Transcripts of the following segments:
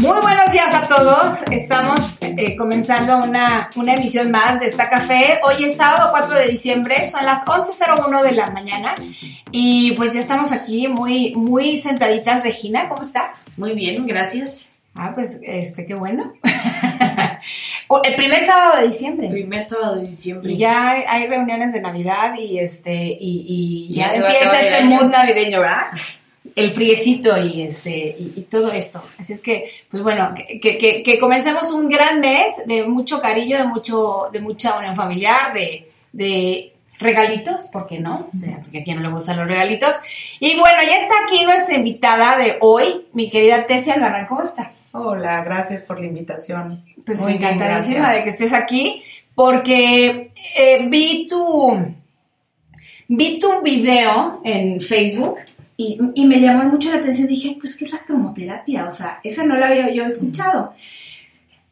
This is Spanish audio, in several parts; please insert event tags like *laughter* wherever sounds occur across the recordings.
Muy buenos días a todos. Estamos eh, comenzando una, una emisión más de esta café. Hoy es sábado 4 de diciembre, son las 11.01 de la mañana y pues ya estamos aquí muy, muy sentaditas. Regina, ¿cómo estás? Muy bien, gracias. Ah, pues este, qué bueno. *laughs* O- El primer sábado de diciembre. Primer sábado de diciembre. Y ya hay, hay reuniones de Navidad y este y, y Ya ya, empieza este mood navideño, ¿verdad? El friecito y este y, y todo esto. Así es que, pues bueno, que, que, comencemos un gran mes de mucho cariño, de mucho, de mucha unión familiar, de, de regalitos, ¿por qué no? O sea, porque a quien no le gustan los regalitos. Y bueno, ya está aquí nuestra invitada de hoy, mi querida Tessia Albarrán, ¿cómo estás? Hola, gracias por la invitación. Pues Muy encantadísima de que estés aquí, porque eh, vi tu vi tu video en Facebook y, y me llamó mucho la atención. Dije, "Ay, pues, ¿qué es la cromoterapia? O sea, esa no la había yo escuchado.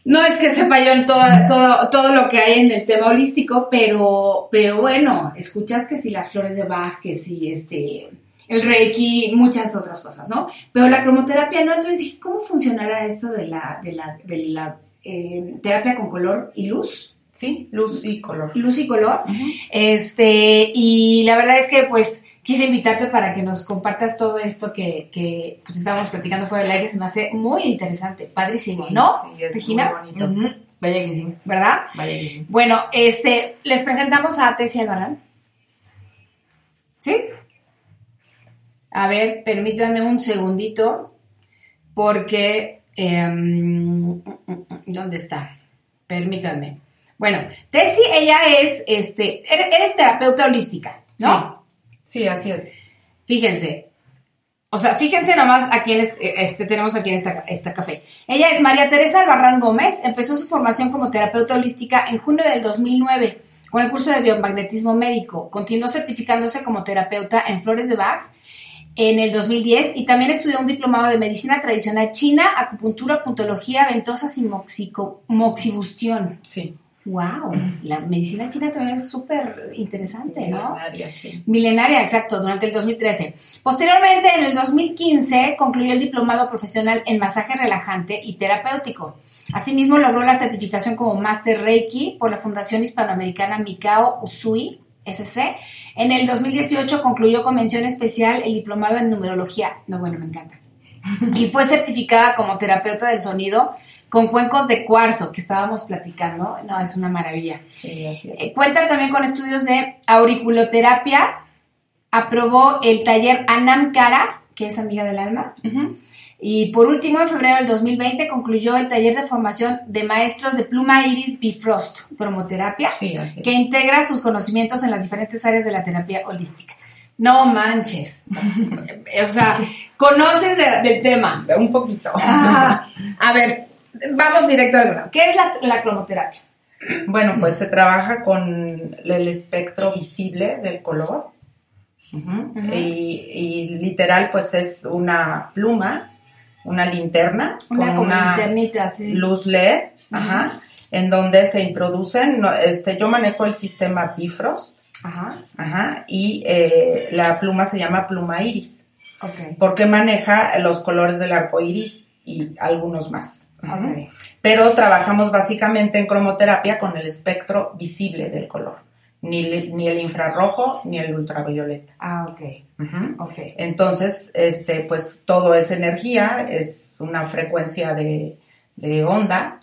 No es que sepa yo en todo, todo, todo lo que hay en el tema holístico, pero, pero bueno, escuchas que si las flores de Bach, que si este, el Reiki, muchas otras cosas, ¿no? Pero la cromoterapia no, entonces dije, ¿cómo funcionará esto de la, de la, de la eh, terapia con color y luz? Sí, luz y color. Luz y color. Este, y la verdad es que pues quise invitarte para que nos compartas todo esto que, que pues estábamos platicando fuera del aire, se me hace muy interesante, padrísimo, Sí, ¿no? sí, es Regina, muy bonito. Ujú, Vaya que sí, ¿verdad? vaya que sí. Bueno, este, les presentamos a Tessia Albarrán. ¿Sí? A ver, permítanme un segundito, porque... em, ¿Dónde está? Permítanme. Bueno, Tessie, ella es, este, eres, eres terapeuta holística, ¿no? Sí, así es. Fíjense. O sea, fíjense nomás a quién es- este, tenemos aquí en esta, esta café. Ella es María Teresa Albarrán Gómez. Empezó su formación como terapeuta holística en junio del 2009 con el curso de biomagnetismo médico. Continuó certificándose como terapeuta en Flores de Bach en el 2010 y también estudió un diplomado de medicina tradicional china, acupuntura, puntología, ventosas y moxico- moxibustión. Sí. ¡Wow! La medicina china también es súper interesante, ¿no? Milenaria, sí. Milenaria, exacto, durante el 2013. Posteriormente, en el 2015, concluyó el diplomado profesional en masaje relajante y terapéutico. Asimismo, logró la certificación como Master Reiki por la Fundación Hispanoamericana Mikao Usui, SC. En el 2018 concluyó con mención especial el diplomado en numerología. No, bueno, me encanta. Y fue certificada como terapeuta del sonido con cuencos de cuarzo, que estábamos platicando. No, es una maravilla. Sí, así es. Eh, Cuenta también con estudios de auriculoterapia. Aprobó el taller Anam Cara, que es amiga del alma. Y por último, en febrero del 2020 concluyó el taller de formación de maestros de pluma iris Bifrost, cromoterapia, Sí, que integra sus conocimientos en las diferentes áreas de la terapia holística. No manches. *laughs* o sea, conoces de- del tema. Un poquito. Ah, a ver, vamos directo al grano. ¿Qué es la, la cromoterapia? Bueno, pues se trabaja con el espectro visible del color. Y, y literal, pues es una pluma, una linterna Una con una linternita, sí. luz LED, ajá, en donde se introducen, este, yo manejo el sistema Bifrost, Ajá, ajá, y eh, la pluma se llama pluma iris, porque maneja los colores del arco iris y algunos más. Pero trabajamos básicamente en cromoterapia con el espectro visible del color, ni, ni el infrarrojo ni el ultravioleta. Ah, ok. Ujú. Ok. Entonces, este, pues todo es energía, es una frecuencia de, de onda,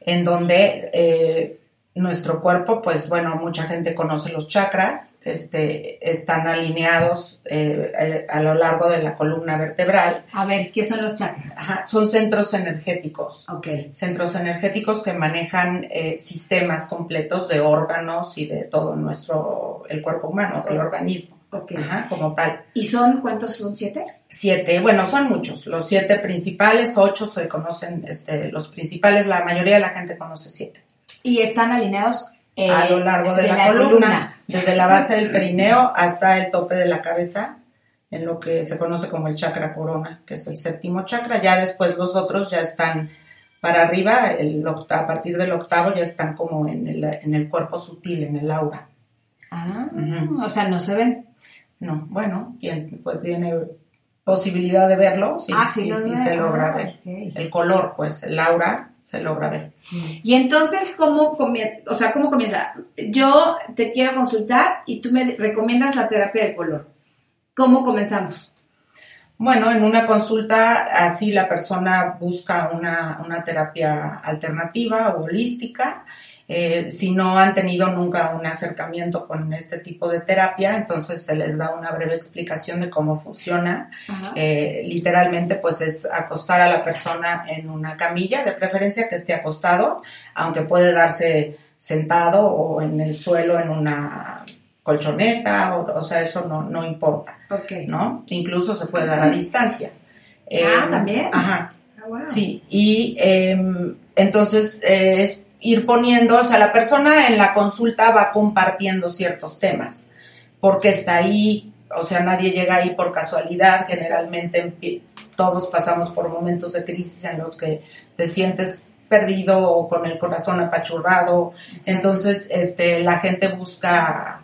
en donde eh, nuestro cuerpo, pues bueno, mucha gente conoce los chakras, este, están alineados eh, a, lo largo de la columna vertebral. A ver, ¿qué son los chakras? Ajá, son centros energéticos. Ok. Centros energéticos que manejan eh, sistemas completos de órganos y de todo nuestro, el cuerpo humano, del organismo. Ok. Ajá, como tal. ¿Y son cuántos son? ¿Siete? Siete, bueno, son muchos. Los siete principales, ocho se conocen, este, los principales, la mayoría de la gente conoce siete. Y están alineados eh, a lo largo de, la, columna, desde la base del perineo hasta el tope de la cabeza, en lo que se conoce como el chakra corona, que es el séptimo chakra. Ya después los otros ya están para arriba, el octa- a partir del octavo ya están como en el, en el cuerpo sutil, en el aura. Ah, Ujú. o sea, no se ven. No, bueno, quien pues, tiene posibilidad de verlo, sí, Ah, sí sí, sí ve. se logra Ah, ver. El color, pues, el aura se logra ver. Y entonces, ¿cómo comienza? O sea, ¿cómo comienza? Yo te quiero consultar y tú me recomiendas la terapia de color. ¿Cómo comenzamos? Bueno, en una consulta así la persona busca una, una terapia alternativa o holística. Eh, si no han tenido nunca un acercamiento con este tipo de terapia, entonces se les da una breve explicación de cómo funciona. Eh, literalmente, pues es acostar a la persona en una camilla, de preferencia que esté acostado, aunque puede darse sentado o en el suelo en una colchoneta, o, o sea, eso no, no importa. ok. ¿no? Incluso se puede dar a distancia. Ah, Eh, ¿también? Ajá, Ah, wow. sí. Y eh, entonces eh, es ir poniendo, o sea, la persona en la consulta va compartiendo ciertos temas, porque está ahí, o sea, nadie llega ahí por casualidad, generalmente todos pasamos por momentos de crisis en los que te sientes perdido o con el corazón apachurrado, entonces este la gente busca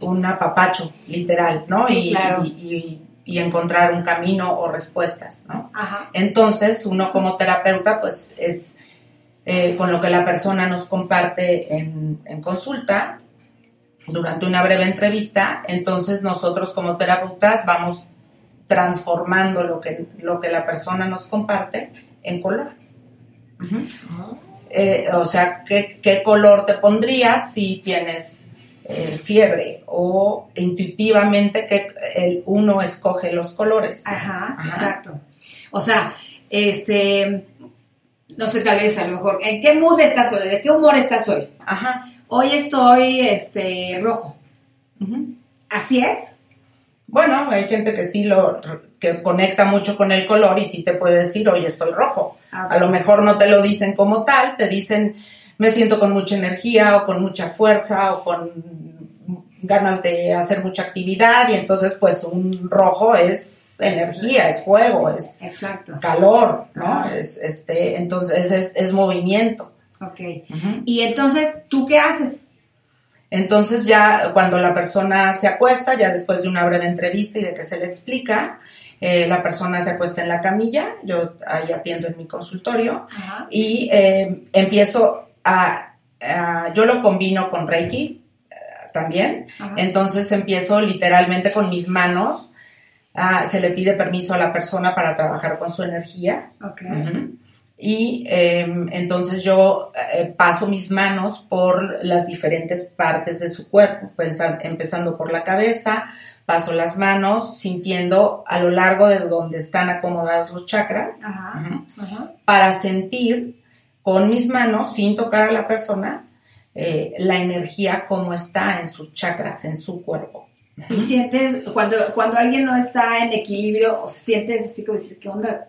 un apapacho, literal, ¿no? Sí, y, claro. y- y- y encontrar un camino o respuestas, ¿no? Ajá. Entonces, uno como terapeuta, pues es eh, con lo que la persona nos comparte en, en consulta, durante una breve entrevista, entonces nosotros como terapeutas vamos transformando lo que, lo que la persona nos comparte en color. Eh, o sea, ¿qué, qué color te pondrías si tienes eh, fiebre o intuitivamente que el uno escoge los colores. Ajá, Ajá. exacto. O sea, este, no sé, tal vez a lo mejor, ¿en qué mood estás hoy? ¿De qué humor estás hoy? Ajá. Hoy estoy, este, rojo. ¿Así es? Bueno, hay gente que sí lo que conecta mucho con el color y sí te puede decir, oye, estoy rojo. Ah, A lo mejor no te lo dicen como tal, te dicen, me siento con mucha energía o con mucha fuerza o con ganas de hacer mucha actividad y entonces pues un rojo es energía, es fuego, es Exacto. calor, ¿no? Ajá. Es, este, entonces es, es movimiento. Ok. Y entonces, ¿tú qué haces? Entonces ya cuando la persona se acuesta, ya después de una breve entrevista y de que se le explica, eh, la persona se acuesta en la camilla, yo ahí atiendo en mi consultorio Ajá. y eh, empiezo a, a- yo lo combino con Reiki eh, también, Ajá. entonces empiezo literalmente con mis manos, ah, se le pide permiso a la persona para trabajar con su energía. Y eh, entonces yo eh, paso mis manos por las diferentes partes de su cuerpo, empezando por la cabeza, paso las manos sintiendo a lo largo de donde están acomodados los chakras Ajá. Para sentir con mis manos, sin tocar a la persona, eh, la energía como está en sus chakras, en su cuerpo. Y sientes, cuando, cuando alguien no está en equilibrio, o sientes así como dices, ¿qué onda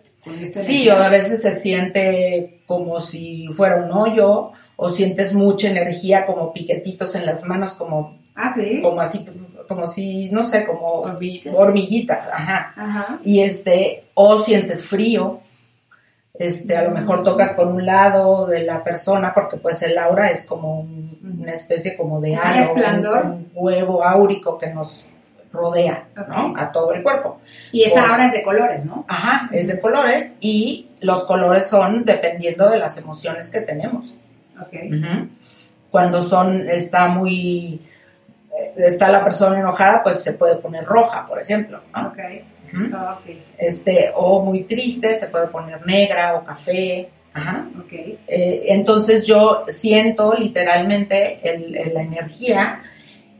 Sí, o a veces se siente como si fuera un hoyo, o sientes mucha energía como piquetitos en las manos, como, Ah, sí. como así, como si, no sé, como Hormiguitas. hormiguitas, ajá. Ajá. Y este, o sientes frío, este, a lo mejor tocas por un lado de la persona, porque pues el aura es como un- una especie como de halo, un, un huevo áurico que nos rodea, ¿no? A todo el cuerpo. Y esa Por- aura es de colores, ¿no? Ajá, es de colores y los colores son dependiendo de las emociones que tenemos. Ok. Ujú. Cuando son, está muy, eh, está la persona enojada, pues se puede poner roja, por ejemplo, ¿no? Ok. Ah. Este, o muy triste, se puede poner negra o café. Ajá. Eh, entonces yo siento literalmente el- el- la energía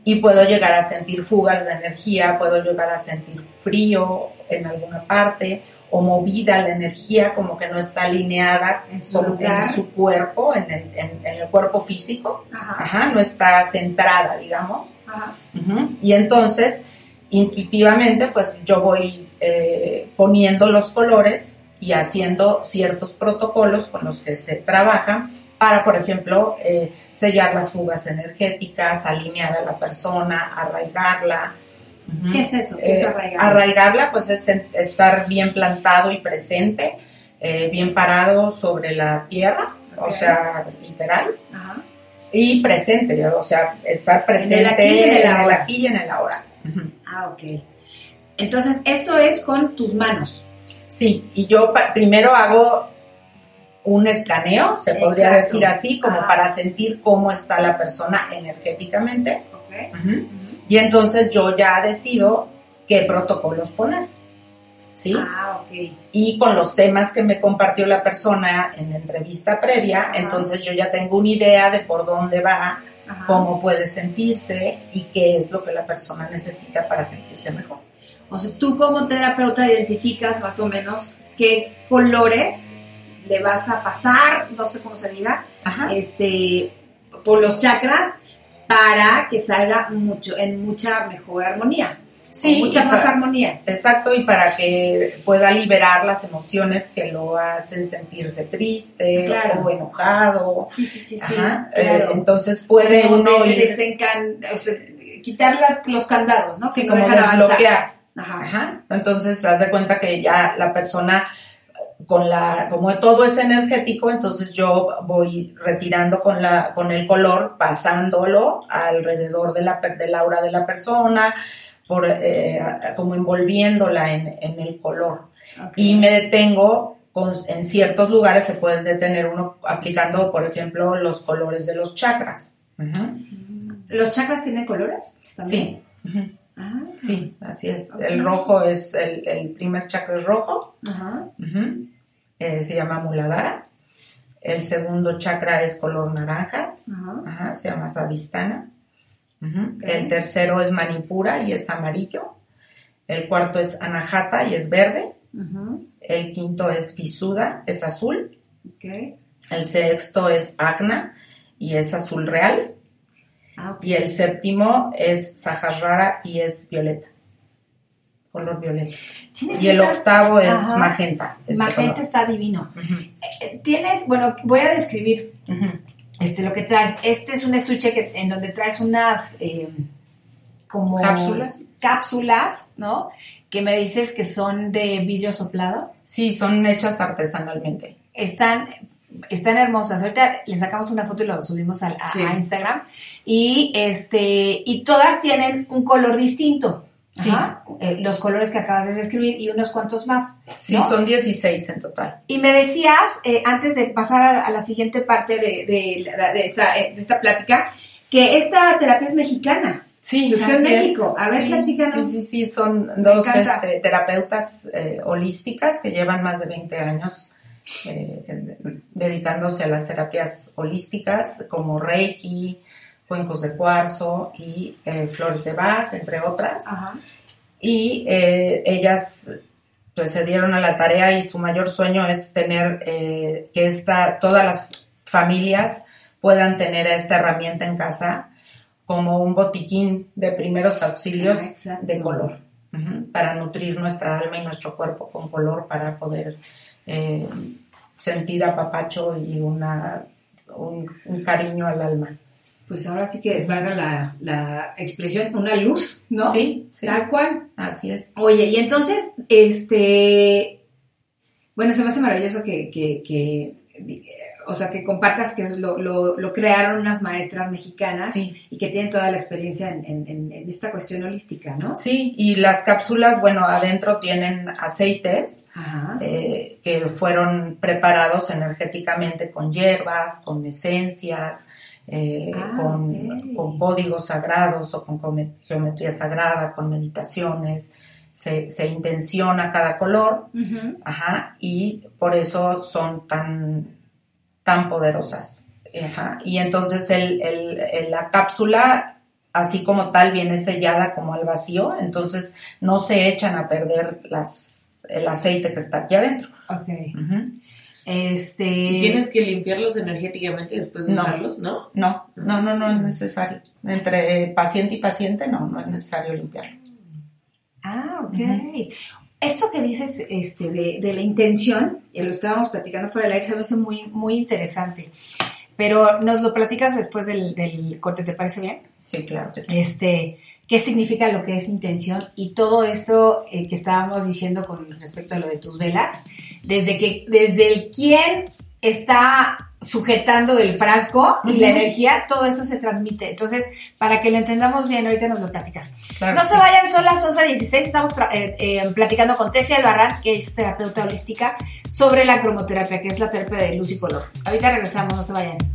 y puedo llegar a sentir fugas de energía, puedo llegar a sentir frío en alguna parte o movida la energía como que no está alineada En su en su cuerpo, en el, en- en el cuerpo físico, Ajá. Ajá, no está centrada, digamos. Ajá. Y entonces, intuitivamente, pues yo voy eh, poniendo los colores y haciendo ciertos protocolos con los que se trabaja para, por ejemplo, eh, sellar las fugas energéticas, alinear a la persona, arraigarla. ¿Qué es eso? ¿Qué es Eh, arraigar? arraigarla, pues es estar bien plantado y presente, bien parado sobre la tierra, o sea, literal, Ajá. y presente, o sea, estar presente En el aquí y en el ahora. Ah, ok. Entonces, esto es con tus manos. Sí, y yo primero hago un escaneo, se podría Exacto. decir así, como para sentir cómo está la persona energéticamente. Ok. Ujú. Y entonces yo ya decido qué protocolos poner. ¿Sí? Ah, ok. y con los temas que me compartió la persona en la entrevista previa, entonces yo ya tengo una idea de por dónde va, Ajá. cómo puede sentirse y qué es lo que la persona necesita para sentirse mejor. O sea, tú como terapeuta identificas más o menos qué colores le vas a pasar, no sé cómo se diga, Ajá. este, por los chakras para que salga mucho, en mucha mejor armonía. Sí, mucha y más para- armonía. Exacto, y para que pueda liberar las emociones que lo hacen sentirse triste Claro. o enojado. Sí, sí, sí, sí. Claro. eh, entonces puede Como uno de- ir- desencan- o sea, quitar las- los candados, ¿no? sí, Que no como desbloquear. Ajá. Ajá. Entonces, haz de cuenta que ya la persona, con la, como todo es energético, entonces yo voy retirando con la, con el color, pasándolo alrededor de la, del aura de la persona, por, eh, como envolviéndola en, en el color. Y me detengo con- en ciertos lugares, se puede detener uno aplicando, por ejemplo, los colores de los chakras. ¿Los chakras tienen colores? también? Sí. Ah, Sí, así es. El rojo es, el, el primer chakra es rojo, eh, se llama Muladhara. El segundo chakra es color naranja, Ajá. ajá, se El tercero es Manipura y es amarillo. El cuarto es Anahata y es verde. El quinto es Visuda, es azul. El sexto es Agna y es azul real. Ah. Y el séptimo es Sahasrara y es violeta. Color violeta. ¿Tienes Y el octavo es Ajá. magenta. este Magenta color. está divino. Ujú, Eh, Tienes, bueno, voy a describir. Este lo que traes. Este es un estuche que, en donde traes unas eh, como Cápsulas. cápsulas, ¿no? Que me dices que son de vidrio soplado. Sí, son hechas artesanalmente. Están, están hermosas. Ahorita le sacamos una foto y lo subimos a, Sí. a Instagram. Y este, y todas tienen un color distinto. Sí. Ajá. Eh, los colores que acabas de describir y unos cuantos más. Sí, son 16 en total. Y me decías, eh, antes de pasar a, a la siguiente parte de, de de esta, eh, de esta plática, que esta terapia es mexicana. Sí, Surgió en es. México. A ver, sí, platícanos. Sí, sí, sí, son dos este, terapeutas eh, holísticas que llevan más de 20 años dedicándose a las terapias holísticas como Reiki, cuencos de cuarzo y eh, flores de Bach, entre otras. Ajá. Y eh, ellas pues se dieron a la tarea y su mayor sueño es tener eh, que esta, todas las familias puedan tener esta herramienta en casa como un botiquín de primeros auxilios Ah, de color, para nutrir nuestra alma y nuestro cuerpo con color para poder eh, sentir apapacho y una, un, un cariño al alma. Pues ahora sí que valga la, la expresión, una luz, ¿no? Sí, sí. Tal cual. Así es. Oye, y entonces, este, bueno, se me hace maravilloso que, que, que, o sea, que compartas que es lo, lo, lo crearon unas maestras mexicanas Sí. y que tienen toda la experiencia en, en- esta cuestión holística, ¿no? Sí, y las cápsulas, bueno, adentro tienen aceites Ajá. eh, que fueron preparados energéticamente con hierbas, con esencias, eh, Ah, con, con códigos sagrados o con geometría sagrada, con meditaciones. Se, se intenciona cada color, ajá, y por eso son tan, tan poderosas. Ajá. Y entonces el, el- el- la cápsula, así como tal, viene sellada como al vacío, entonces no se echan a perder las, el aceite que está aquí adentro. Ok. Ujú. Este. ¿Y tienes que limpiarlos energéticamente después de No. usarlos, no? No, no, no, no es necesario. Entre eh, paciente y paciente, no, no es necesario limpiarlo. Ah, ok. Esto que dices este, de, de la intención, y lo estábamos platicando por el aire, se me hace muy, muy interesante. Pero nos lo platicas después del, del corte, ¿te parece bien? Sí, claro que sí. Este, ¿Qué significa lo que es intención? Y todo esto eh, que estábamos diciendo con respecto a lo de tus velas, desde que, desde el quién está sujetando el frasco y la energía, todo eso se transmite. Entonces, para que lo entendamos bien, ahorita nos lo platicas. Claro No se vayan, son las 11.16, estamos eh, eh, platicando con Tessia Albarrán, que es terapeuta holística, sobre la cromoterapia, que es la terapia de luz y color. Ahorita regresamos, no se vayan.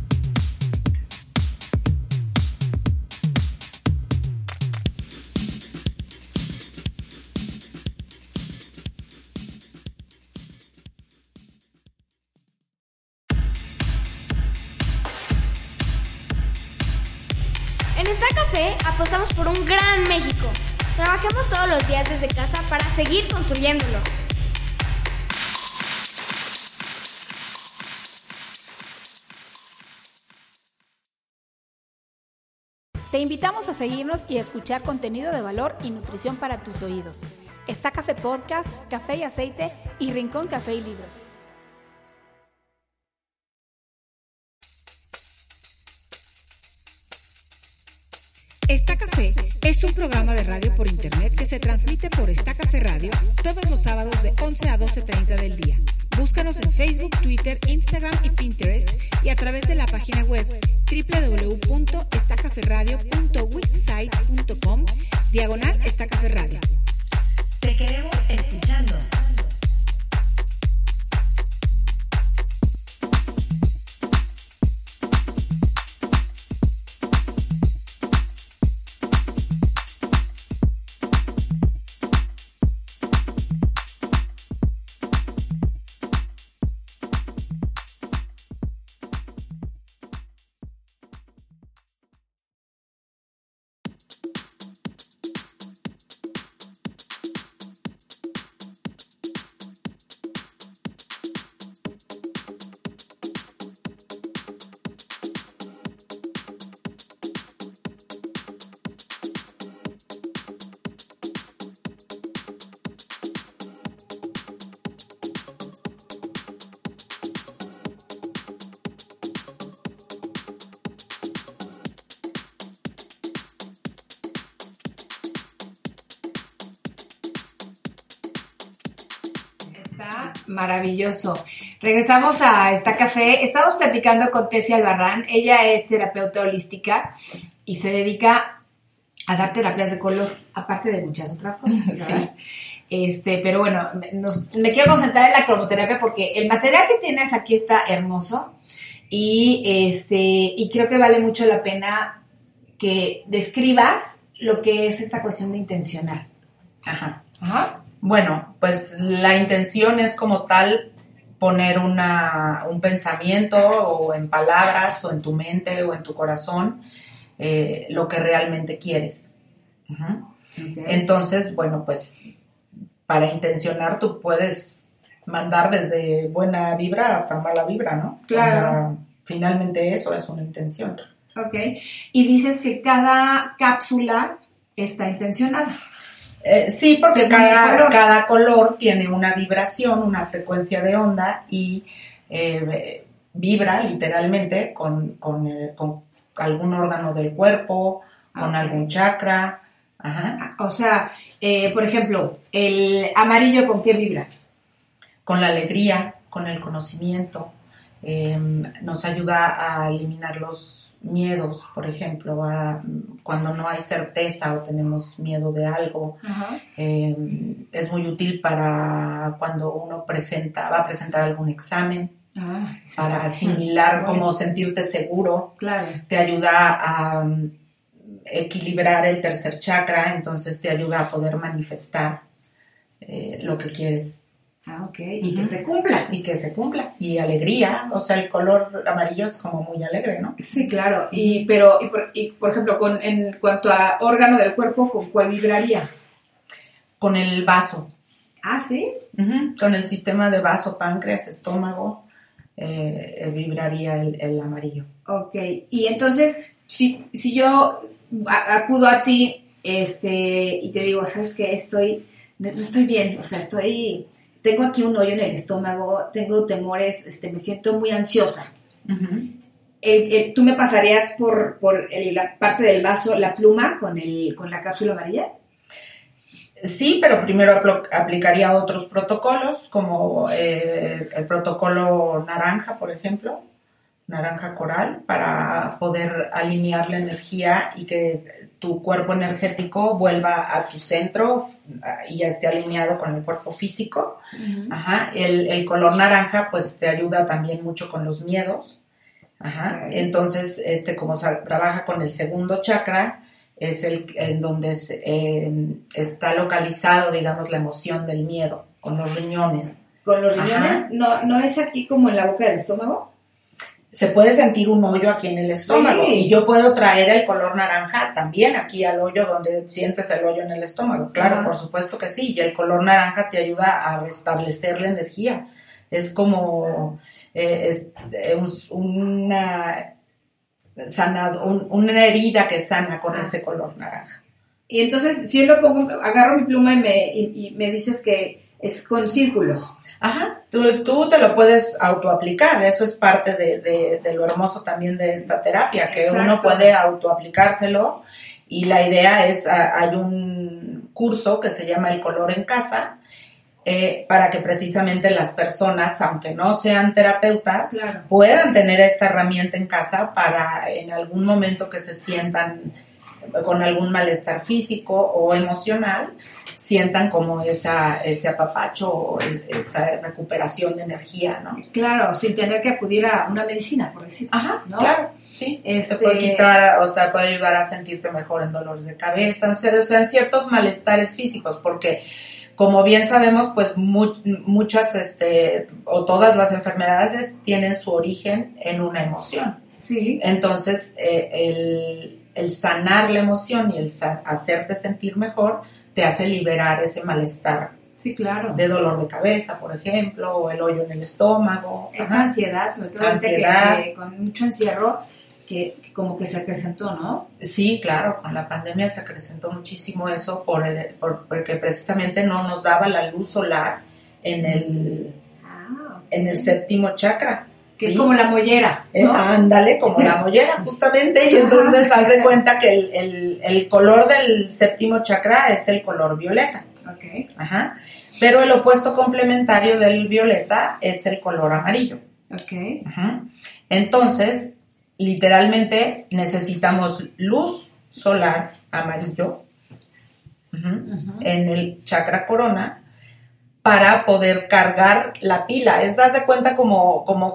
Todos los días desde casa para seguir construyéndolo. Te invitamos a seguirnos y a escuchar contenido de valor y nutrición para tus oídos. Está Café Podcast, Café y Aceite y Rincón Café y Libros. Está Café es un programa de radio por internet que se transmite por Está Café Radio todos los sábados de 11 a 12.30 del día. Búscanos en Facebook, Twitter, Instagram y Pinterest y a través de la página web www.estacaferradio.wixsite.com diagonal Está Café Radio. Te queremos escuchando. Maravilloso. Regresamos a esta café. Estamos platicando con Tessia Albarrán. Ella es terapeuta holística y se dedica a dar terapias de color, aparte de muchas otras cosas. *laughs* ¿verdad? Este, pero bueno, nos- me quiero concentrar en la cromoterapia porque el material que tienes aquí está hermoso y este y creo que vale mucho la pena que describas lo que es esta cuestión de intencionar. Ajá. Ajá. Bueno, pues la intención es como tal poner una, un pensamiento o en palabras o en tu mente o en tu corazón eh, lo que realmente quieres. Entonces, bueno, pues para intencionar tú puedes mandar desde buena vibra hasta mala vibra, ¿no? Claro. O sea, finalmente eso es una intención. Ok. Y dices que cada cápsula está intencionada. Eh, sí, porque cada color. cada color tiene una vibración, una frecuencia de onda y eh, vibra literalmente con, con, eh, con algún órgano del cuerpo, con algún chakra. Ajá. O sea, eh, por ejemplo, el amarillo con qué vibra. con la alegría, con el conocimiento, eh, nos ayuda a eliminar los miedos, por ejemplo, a- cuando no hay certeza o tenemos miedo de algo. Eh, es muy útil para cuando uno presenta, va a presentar algún examen, Ah, sí. para asimilar, Bueno. como sentirte seguro. Claro. Te ayuda a um, equilibrar el tercer chakra, entonces te ayuda a poder manifestar eh, lo que quieres Ah, ok. Y que se cumpla. y que se cumpla. Y alegría, o sea, el color amarillo es como muy alegre, ¿no? Sí, claro. Y, pero, y por, y, por ejemplo, con, en cuanto a órgano del cuerpo, ¿con cuál vibraría? Con el vaso, Ah, sí. con el sistema de vaso, páncreas, estómago, eh, vibraría el, el amarillo. Ok. Y entonces, si, si yo acudo a ti este, y te digo, ¿sabes qué? Estoy, no estoy bien, o sea, estoy, tengo aquí un hoyo en el estómago, tengo temores, este, me siento muy ansiosa. Ujú. El- el- ¿Tú me pasarías por, por el- la parte del vaso, la pluma con, el, con la cápsula amarilla? Sí, pero primero aplicaría otros protocolos, como eh, el protocolo naranja, por ejemplo, naranja coral, para poder alinear la energía y que tu cuerpo energético vuelva a tu centro y ya esté alineado con el cuerpo físico. Ajá. El, el color naranja, pues te ayuda también mucho con los miedos. Ajá. Entonces, este, como trabaja con el segundo chakra, es el en donde eh, está localizado, digamos, la emoción del miedo, con los riñones. ¿Con los Ajá. riñones? ¿No, ¿No es aquí como en la boca del estómago? Se puede sentir un hoyo aquí en el estómago Sí. y yo puedo traer el color naranja también aquí al hoyo donde sientes el hoyo en el estómago. Claro, por supuesto que sí. Y el color naranja te ayuda a restablecer la energía. Es como eh, es, eh, un- una sanado, un- una herida que sana con Ah. ese color naranja. Y entonces, si yo lo pongo, agarro mi pluma y me, y, y me dices que es con círculos. Ajá, tú, tú te lo puedes autoaplicar, eso es parte de, de- de lo hermoso también de esta terapia, que Exacto. uno puede autoaplicárselo y la idea es, ah, hay un curso que se llama El color en casa, eh, para que precisamente las personas, aunque no sean terapeutas, Claro. puedan tener esta herramienta en casa para en algún momento que se sientan con algún malestar físico o emocional, sientan como esa, ese apapacho o esa recuperación de energía, ¿no? Claro, sin tener que acudir a una medicina, por decir. Ajá, ¿no? claro, sí. Este- Te puede quitar o te puede ayudar a sentirte mejor en dolores de cabeza, o sea, o sea, en ciertos malestares físicos, porque como bien sabemos, pues mu- muchas, este, o todas las enfermedades tienen su origen en una emoción. Sí. Entonces, eh, el, el sanar la emoción y el hacerte sentir mejor te hace liberar ese malestar Sí, claro. de dolor de cabeza, por ejemplo, o el hoyo en el estómago. Esta Ajá. ansiedad, sobre todo que- que con mucho encierro, que, que como que se acrecentó, ¿no? Sí, claro, con la pandemia se acrecentó muchísimo eso por el- por- porque precisamente no nos daba la luz solar en el, Ah, en el séptimo chakra. Que ¿sí? es como la mollera, Eh, ¿no? ándale, como la *laughs* mollera, justamente, y entonces *laughs* haz de cuenta que el, el- el color del séptimo chakra es el color violeta. Ok. Ajá. Pero el opuesto complementario del violeta es el color amarillo. Ok. Ajá. Entonces, literalmente necesitamos luz solar amarillo en el chakra corona para poder cargar la pila. Es, das de cuenta como, como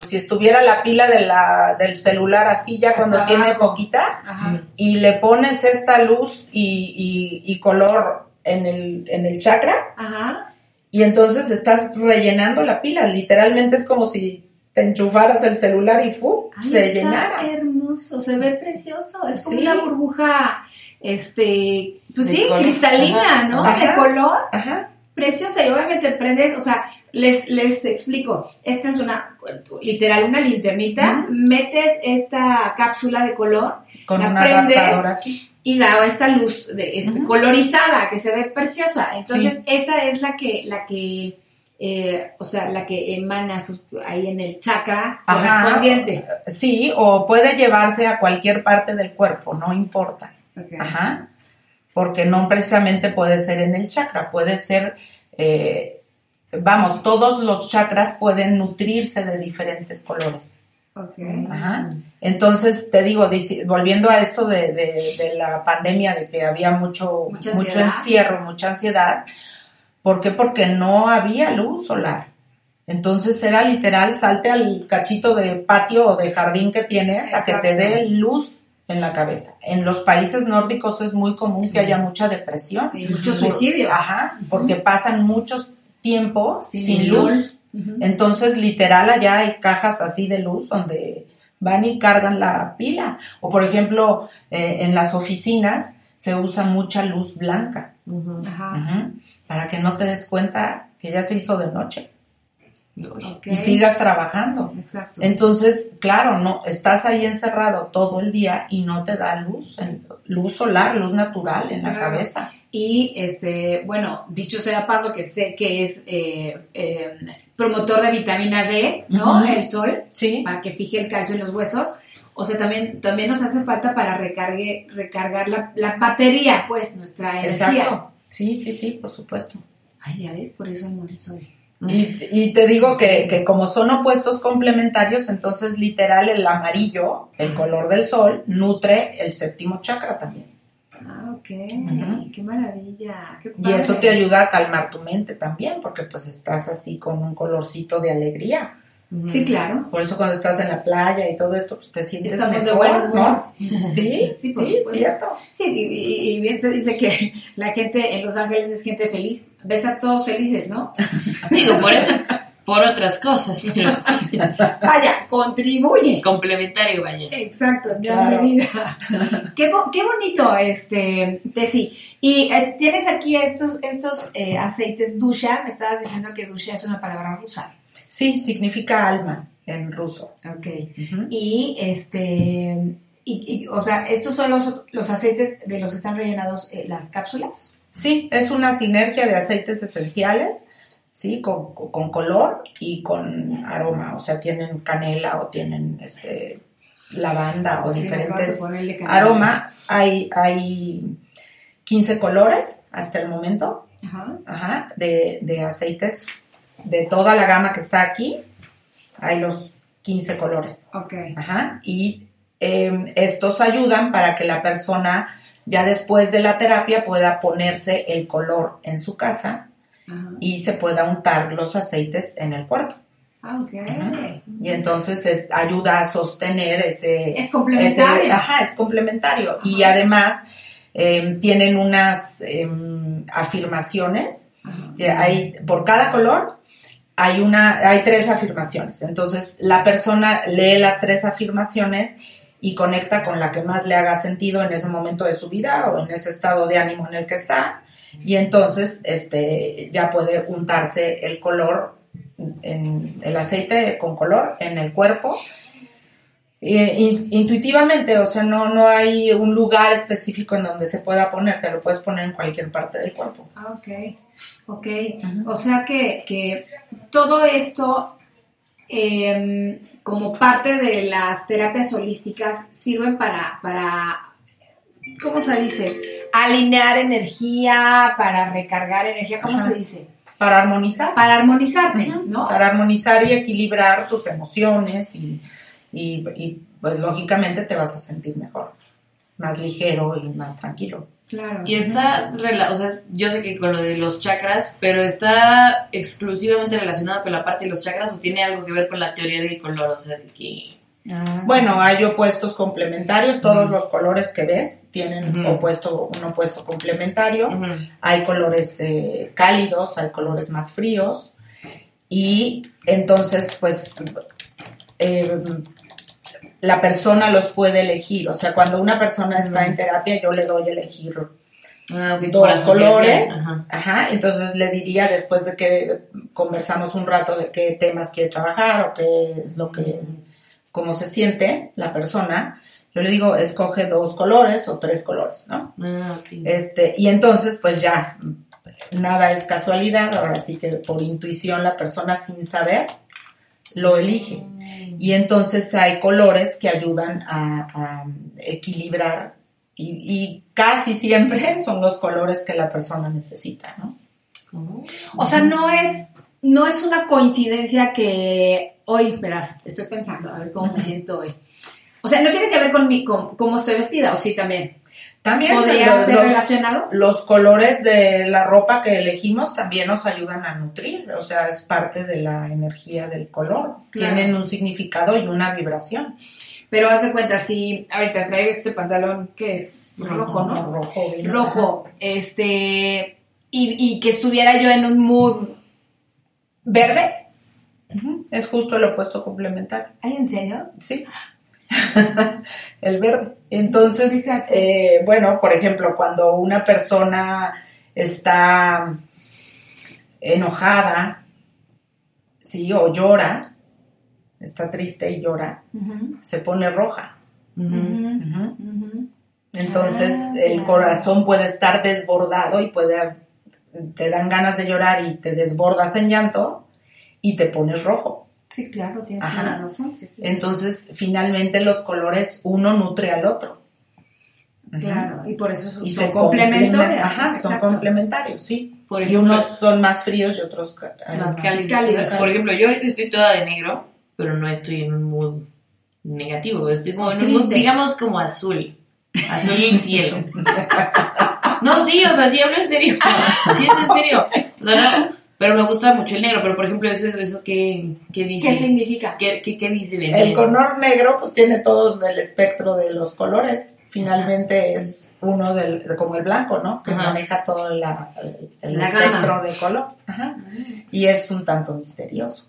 Si estuviera la pila de la, del celular así ya cuando tiene poquita Ajá. y le pones esta luz y, y- y color en el, en el chakra Ajá. y entonces estás rellenando la pila. Literalmente es como si te enchufaras el celular y ¡fu! Ay, se está llenara. hermoso, se ve precioso. Es como Sí. una burbuja, este, pues De sí, color. cristalina, Ajá. ¿no? Ajá. De color, Ajá. Preciosa. Y obviamente prendes, o sea, les, les explico. Esta es una, literal, una linternita. Metes esta cápsula de color Con La una prendes. aquí. y da esta luz de, este, colorizada que se ve preciosa. Entonces, Sí. esta es la que, la que, eh, o sea, la que emana su- ahí en el chakra Ajá. correspondiente. Sí, o puede llevarse a cualquier parte del cuerpo, no importa. Ajá. Porque no precisamente puede ser en el chakra, puede ser, eh, vamos, todos los chakras pueden nutrirse de diferentes colores. Ok. Ajá. Entonces, te digo, volviendo a esto de, de- de la pandemia, de que había mucho, Mucha mucho encierro, mucha ansiedad. ¿Por qué? Porque no había luz solar. Entonces era literal, salte al cachito de patio o de jardín que tienes a que te dé luz en la cabeza. En los países nórdicos es muy común Sí. que haya mucha depresión. Hay mucho Por- suicidio. Ajá, porque pasan muchos tiempo Sin luz. Entonces, literal, allá hay cajas así de luz donde van y cargan la pila. O, por ejemplo, eh, en las oficinas se usa mucha luz blanca Ajá. ujú, para que no te des cuenta que ya se hizo de noche Y sigas trabajando. Exacto. Entonces, claro, no estás ahí encerrado todo el día y no te da luz, luz solar, luz natural en la Claro. cabeza. Y este, bueno, dicho sea paso que sé que es eh, eh, promotor de vitamina D, ¿no? El sol, Sí, para que fije el calcio en los huesos. O sea, también, también nos hace falta para recargue, recargar la, la batería, pues, nuestra energía. exacto. Sí, sí, sí, por supuesto. Ay, ya ves, por eso amo el sol. Y, y te digo que, que como son opuestos complementarios, entonces literal el amarillo, el color del sol, nutre el séptimo chakra también. Ah, ok. Qué maravilla. Qué Y eso te ayuda a calmar tu mente también, porque pues estás así con un colorcito de alegría. Sí, claro. Por eso cuando estás en la playa y todo esto, pues te sientes Estamos de mejor, buen humor. ¿no? *laughs* Sí, Sí, por sí, supuesto. cierto. Sí, y, y- y bien se dice que la gente en Los Ángeles es gente feliz. Ves a todos felices, ¿no? *laughs* Digo, por eso, por otras cosas, pero *laughs* sí, Vaya, contribuye. complementario, vaya. Exacto, en gran Claro. medida. qué, bo- qué bonito, este, Tessy. Y eh, tienes aquí estos, estos eh, aceites dusha. Me estabas diciendo que dusha es una palabra rusa. Sí, significa alma en ruso. Ok. Y este, y, y, o sea, estos son los, los aceites de los que están rellenados eh, las cápsulas. Sí, es una sinergia de aceites esenciales, sí, con, con color y con aroma. O sea, tienen canela o tienen este lavanda o Sí, diferentes aromas. Hay, hay 15 colores hasta el momento. Ajá. Ajá, de, de aceites de toda la gama que está aquí. Hay los 15 colores. Ok. Ajá, y eh, estos ayudan para que la persona ya después de la terapia pueda ponerse el color en su casa Ajá. y se pueda untar los aceites en el cuerpo. Ah, ok. Y entonces es- ayuda a sostener ese... Es complementario. ese- ajá, es complementario. Y además eh, tienen unas em, afirmaciones. hay, por cada color hay, una, hay tres afirmaciones. Entonces la persona lee las tres afirmaciones y conecta con la que más le haga sentido en ese momento de su vida o en ese estado de ánimo en el que está. Y entonces este, ya puede untarse el color en el aceite con color en el cuerpo. In- intuitivamente, o sea, no, no hay un lugar específico en donde se pueda poner, te lo puedes poner en cualquier parte del cuerpo. Ah, ok. Ok. O sea que, que todo esto, em, como parte de las terapias holísticas, sirven para, para, ¿cómo se dice? Alinear energía, para recargar energía, ¿cómo Ajá. se dice? Para armonizar. Para armonizarte, ¿no? Para armonizar y equilibrar tus emociones y, y, y, pues lógicamente te vas a sentir mejor, más ligero y más tranquilo. Claro. Y está, rela- o sea, yo sé que con lo de los chakras, pero está exclusivamente relacionado con la parte de los chakras o tiene algo que ver con la teoría del color, o sea, de que... Ah. Bueno, hay opuestos complementarios, todos los colores que ves tienen opuesto, un opuesto complementario. Hay colores eh, cálidos, hay colores más fríos y entonces pues eh, la persona los puede elegir, o sea, cuando una persona está en terapia yo le doy a elegir Ah, dos colores, ajá. ajá, entonces le diría después de que conversamos un rato de qué temas quiere trabajar o qué es lo que, cómo se siente la persona, yo le digo, escoge dos colores o tres colores, ¿no? Ah. Este, y entonces, pues ya, nada es casualidad, ahora sí que por intuición la persona sin saber lo elige. Y entonces hay colores que ayudan a, a equilibrar y, y casi siempre *laughs* son los colores que la persona necesita, ¿no? O sea, no es, no es una coincidencia que hoy, verás, estoy pensando, a ver cómo me siento hoy. O sea, no tiene que ver con, mi, con cómo estoy vestida, o sí también. También ¿Podría los- ser relacionado? Los colores de la ropa que elegimos también nos ayudan a nutrir, o sea, es parte de la energía del color. Claro. Tienen un significado y una vibración. Pero haz de cuenta, si ahorita traigo este pantalón que es rojo, ¿no? Rojo. bien. Rojo, este, y, y que estuviera yo en un mood verde. Es justo el opuesto complementario. ¿Ay, en serio? Sí. *laughs* el verde. Entonces, eh, bueno, por ejemplo, cuando una persona está enojada, sí, o llora, está triste y llora, se pone roja. Entonces, Ah, el corazón puede estar desbordado y puede, te dan ganas de llorar y te desbordas en llanto y te pones rojo. Sí, claro, tienes Ajá. toda la razón. sí, sí. Entonces, finalmente los colores uno nutre al otro. Claro, y por eso son, Y complementarios. Ajá, son complementarios, sí. Por y ejemplo- unos son más fríos y otros Más cálidos. cálidos. Por ejemplo, yo ahorita estoy toda de negro, pero no estoy en un mood negativo. Estoy como en un mood, digamos, como azul. Azul el cielo. *laughs* No, sí, o sea, sí hablo en serio. *laughs* Sí es en serio. O sea, no, Pero me gusta mucho el negro, pero por ejemplo, eso, eso ¿qué, qué dice? ¿Qué significa? ¿Qué, qué, qué dice de El color negro pues tiene todo el espectro de los colores. Finalmente es uno del, de- como el blanco, ¿no? Que Ajá. maneja todo la- el, el La espectro gama. de color. Ajá. Y es un tanto misterioso.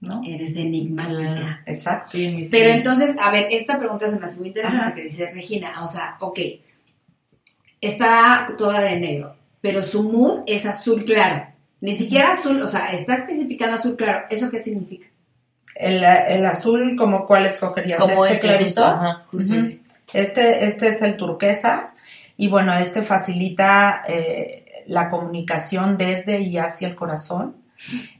¿No? Eres enigmática. Claro. Exacto. Sí, Pero entonces, a ver, esta pregunta se me hace muy interesante Ajá. que dice Regina, o sea, ok, está toda de negro, pero su mood es azul claro. Ni siquiera azul, o sea, está especificando azul claro. ¿Eso qué significa? El, el azul, como cuál escogerías? Como este este clarito. ajá, justo. Este, este es el turquesa y bueno, este facilita eh, la comunicación desde y hacia el corazón.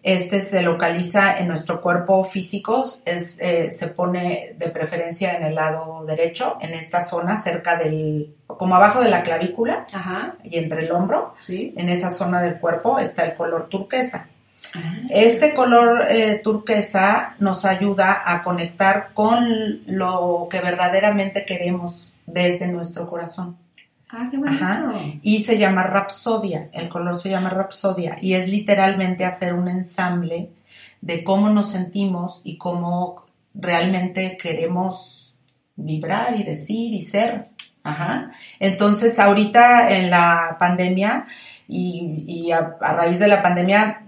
Este se localiza en nuestro cuerpo físico, es, eh, se pone de preferencia en el lado derecho, en esta zona cerca del, como abajo de la clavícula Ajá, y entre el hombro, sí. en esa zona del cuerpo está el color turquesa. Este color eh, turquesa nos ayuda a conectar con lo que verdaderamente queremos desde nuestro corazón. Ah, qué bonito. Ajá. Y se llama rapsodia, el color se llama rapsodia y es literalmente hacer un ensamble de cómo nos sentimos y cómo realmente queremos vibrar y decir y ser. Ajá. Entonces, ahorita en la pandemia y, y a, a raíz de la pandemia,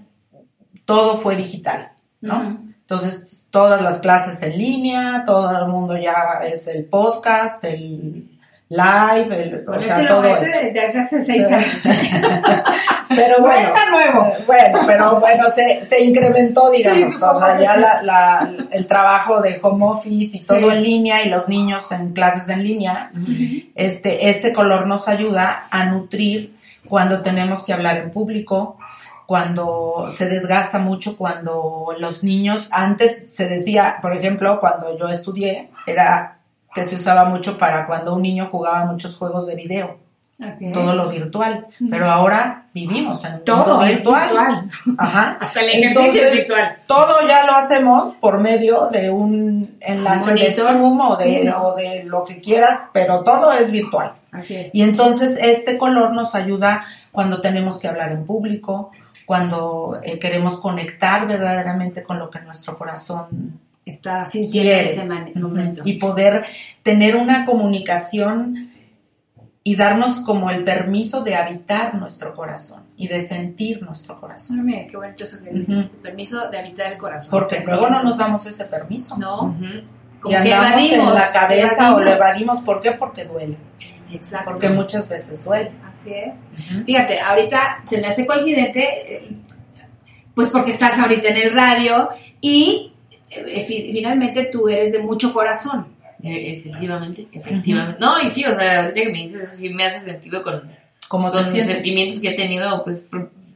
todo fue digital, ¿no? Entonces, todas las clases en línea, todo el mundo ya es el podcast, el live, el, o sea, este todo eso. desde hace seis años. *laughs* Pero No bueno, está nuevo. Bueno, pero bueno, se, se incrementó, digamos, Sí, o sea, ya sí. la, la- el trabajo de home office y todo en línea y los niños en clases en línea, este, este color nos ayuda a nutrir cuando tenemos que hablar en público, cuando se desgasta mucho, cuando los niños, antes se decía, por ejemplo, cuando yo estudié, era que se usaba mucho para cuando un niño jugaba muchos juegos de video todo lo virtual, pero ahora vivimos en Todo mundo es virtual. Ajá. *laughs* Hasta el ejercicio es virtual. Todo ya lo hacemos por medio de un enlace de. Zoom o de, Sí, ¿no? o de lo que quieras, pero todo es virtual. Así es. Y entonces este color nos ayuda cuando tenemos que hablar en público, cuando eh, queremos conectar verdaderamente con lo que nuestro corazón Está sintiendo en ese momento. Y poder tener una comunicación y darnos como el permiso de habitar nuestro corazón y de sentir nuestro corazón. Ah, mira, qué bonito eso que el permiso de habitar el corazón. Porque luego no nos damos ese permiso. No, Ujú. Y como que andamos evadimos. en la cabeza o lo evadimos. ¿Por qué? Porque duele. Exacto. Porque muchas veces duele. Así es. Fíjate, ahorita se me hace coincidente, eh, pues porque estás ahorita en el radio y finalmente tú eres de mucho corazón. Eh, Efectivamente, efectivamente. No, y sí, o sea, ahorita que me dices eso sí me hace sentido con, con los sentimientos que he tenido, pues,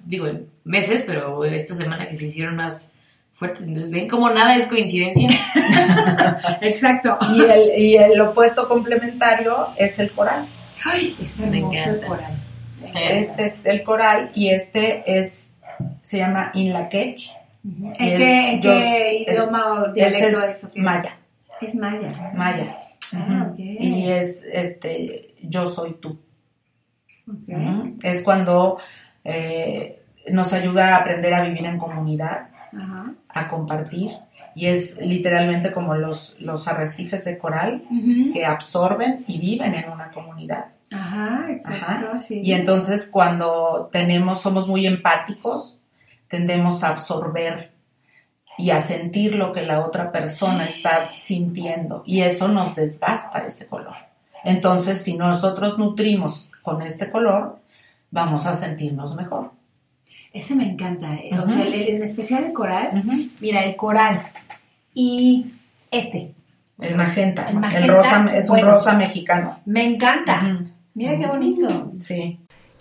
digo, en meses, pero esta semana que se hicieron más fuertes. Entonces, ven como nada es coincidencia. *laughs* Exacto. *laughs* Y el, y el opuesto complementario es el coral. Ay, está hermoso el coral. Este es el coral y este es se llama Inlaquech. ¿En Y qué, en qué idioma o dialecto es? maya, Es maya. maya. Ah. Y es este yo soy tú. Es cuando eh, nos ayuda a aprender a vivir en comunidad, a compartir. Y es literalmente como los, los arrecifes de coral que absorben y viven en una comunidad. Ajá, exacto, Ajá. sí. Y entonces cuando tenemos, somos muy empáticos, tendemos a absorber y a sentir lo que la otra persona está sintiendo. Y eso nos desgasta ese color. Entonces, si nosotros nutrimos con este color, vamos a sentirnos mejor. Ese me encanta, eh. o sea, el- el- en especial el coral. Mira, el coral y este. El magenta. El El, magenta, rosa es un rosa mexicano. Me encanta. Mira qué bonito. Sí.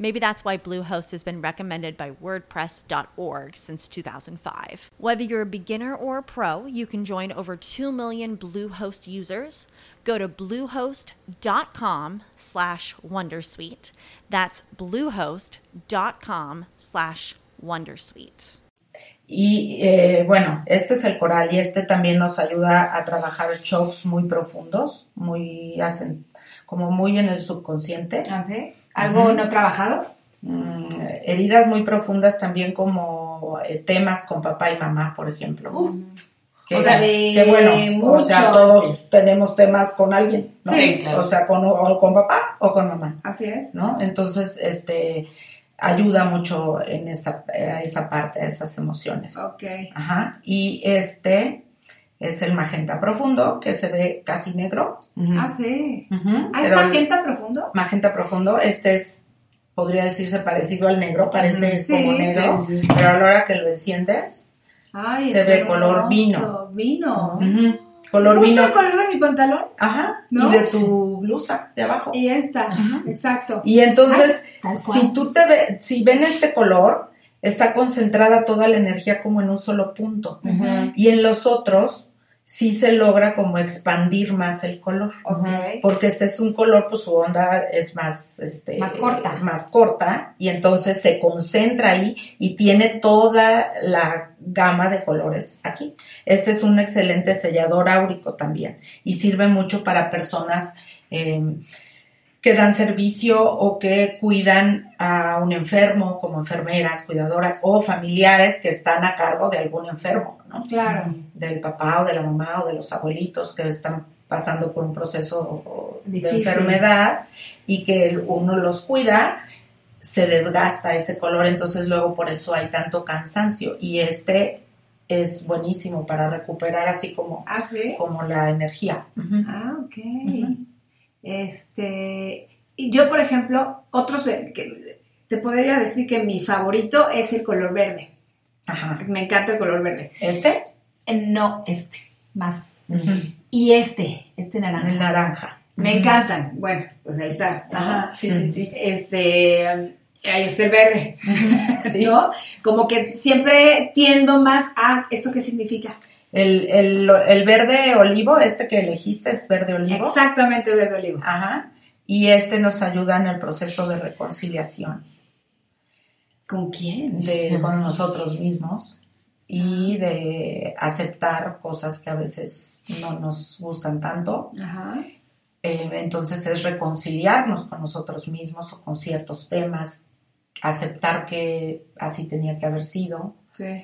Maybe that's why Bluehost has been recommended by WordPress.org since 2005. Whether you're a beginner or a pro, you can join over 2 million Bluehost users. Go to bluehost.com slash Wondersuite. That's bluehost.com slash Wondersuite. Y eh, bueno, este es el coral y este también nos ayuda a trabajar shocks muy profundos, muy hacen como muy en el subconsciente. ¿Ah, sí? ¿Algo no trabajado? Mm, heridas muy profundas también como eh, temas con papá y mamá, por ejemplo. que, o sea, de que bueno, o sea, todos tenemos temas con alguien, ¿no? Sí, claro. O sea, con, o con papá o con mamá. Así es. ¿no? Entonces, este, ayuda mucho en esa, a esa parte, a esas emociones. Ok. Ajá. Y este es el magenta profundo, que se ve casi negro. Ah, sí. Ah, ¿es Pero magenta profundo? magenta profundo, este es, podría decirse parecido al negro, parece. Sí, como negro, sí, sí. pero a la hora que lo enciendes, Ay, Se ve color hermoso. vino. Vino. color Justo vino. el color de mi pantalón. Ajá. ¿No? Y de tu blusa de abajo. Y esta. Exacto. Y entonces, Ay, si tú te ve, si ven este color, está concentrada toda la energía como en un solo punto. Y en los otros, sí se logra como expandir más el color. Porque este es un color, pues su onda es más, este, Más corta. más corta, y entonces se concentra ahí y tiene toda la gama de colores aquí. Este es un excelente sellador áurico también y sirve mucho para personas eh, que dan servicio o que cuidan a un enfermo, como enfermeras, cuidadoras o familiares que están a cargo de algún enfermo, ¿no? Claro. Del papá o de la mamá o de los abuelitos que están pasando por un proceso de enfermedad y que uno los cuida, se desgasta ese color, entonces luego por eso hay tanto cansancio y este es buenísimo para recuperar así como, Ah, sí. como la energía. Ah, ok. Este, y yo, por ejemplo, otros, eh, que te podría decir que mi favorito es el color verde. Ajá. Me encanta el color verde. ¿Este? Eh, No, este, más. Y este, este naranja. El naranja. Me encantan. Bueno, pues ahí está. Ajá, sí, sí, sí. Este, ahí está el verde. *laughs* Sí. ¿No? Como que siempre tiendo más a esto que significa. El, el, el verde olivo, este que elegiste es verde olivo. Exactamente verde olivo. Ajá. Y este nos ayuda en el proceso de reconciliación ¿Con quién? de, con nosotros mismos y de aceptar cosas que a veces no nos gustan tanto. Ajá. Eh, entonces es reconciliarnos con nosotros mismos o con ciertos temas, aceptar que así tenía que haber sido Sí.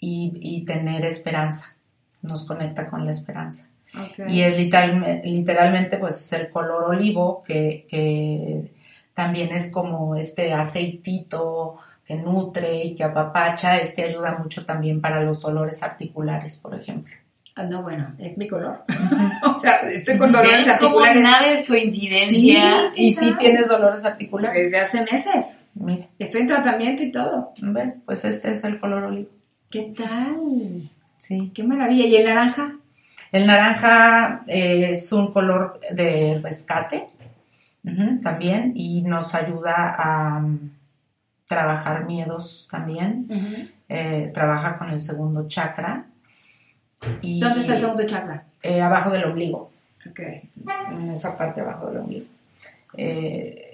Y, y tener esperanza. Nos conecta con la esperanza. Y es literal- literalmente pues es el color olivo que, que también es como este aceitito que nutre y que apapacha. Este ayuda mucho también para los dolores articulares, por ejemplo. Ah, no, bueno, es mi color. *laughs* o sea, estoy con dolores ¿Ven cómo articulares nada es coincidencia? y sí tienes dolores articulares. desde hace meses. Mira, Estoy en tratamiento y todo. ven, pues este es el color olivo. ¿Qué tal? Sí. Qué maravilla. ¿Y el naranja? El naranja eh, es un color de rescate también y nos ayuda a mm, trabajar miedos también. Eh, trabaja con el segundo chakra. Y, ¿Dónde está el segundo chakra? eh, abajo del ombligo, Ok. en esa parte abajo del ombligo. Eh,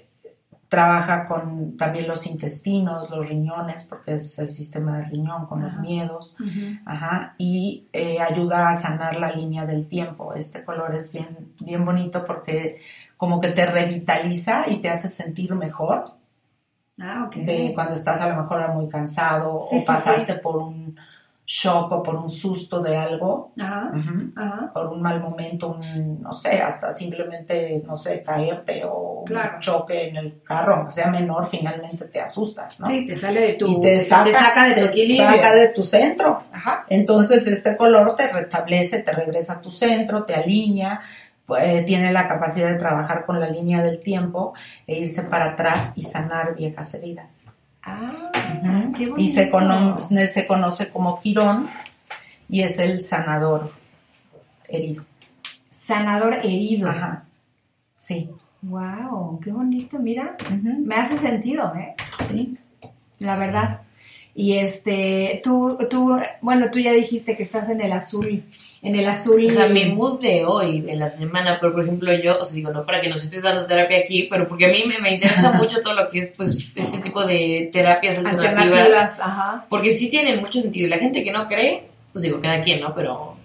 trabaja con también los intestinos, los riñones, porque es el sistema del riñón con los miedos. Ajá, y eh, ayuda a sanar la línea del tiempo. Este color es bien, bien bonito porque como que te revitaliza y te hace sentir mejor. Ah, de cuando estás a lo mejor muy cansado Sí, o sí, pasaste por un shock o por un susto de algo, Ajá, ajá. por un mal momento, un, no sé, hasta simplemente, no sé, caerte o Claro. un choque en el carro, aunque sea menor, finalmente te asustas, ¿no? Sí, te sale de tu... y te saca, de tu te equilibrio. saca de tu centro. Ajá. Entonces este color te restablece, te regresa a tu centro, te alinea, eh, tiene la capacidad de trabajar con la línea del tiempo e irse para atrás y sanar viejas heridas. Ah, qué Y se, bonito. cono- se conoce como quirón y es el sanador herido. Sanador herido. Ajá. Sí. Wow, qué bonito, mira. Me hace sentido, ¿eh? Sí. La verdad. Y este, tú, tú, bueno, tú ya dijiste que estás en el azul, en el azul. O sea, mi mood de hoy, de la semana, pero por ejemplo yo, o sea, digo, no para que nos estés dando terapia aquí, pero porque a mí me, me interesa *laughs* mucho todo lo que es, pues, este tipo de terapias alternativas. alternativas, ajá. Porque sí tienen mucho sentido. Y la gente que no cree, pues digo, cada quien, ¿no? Pero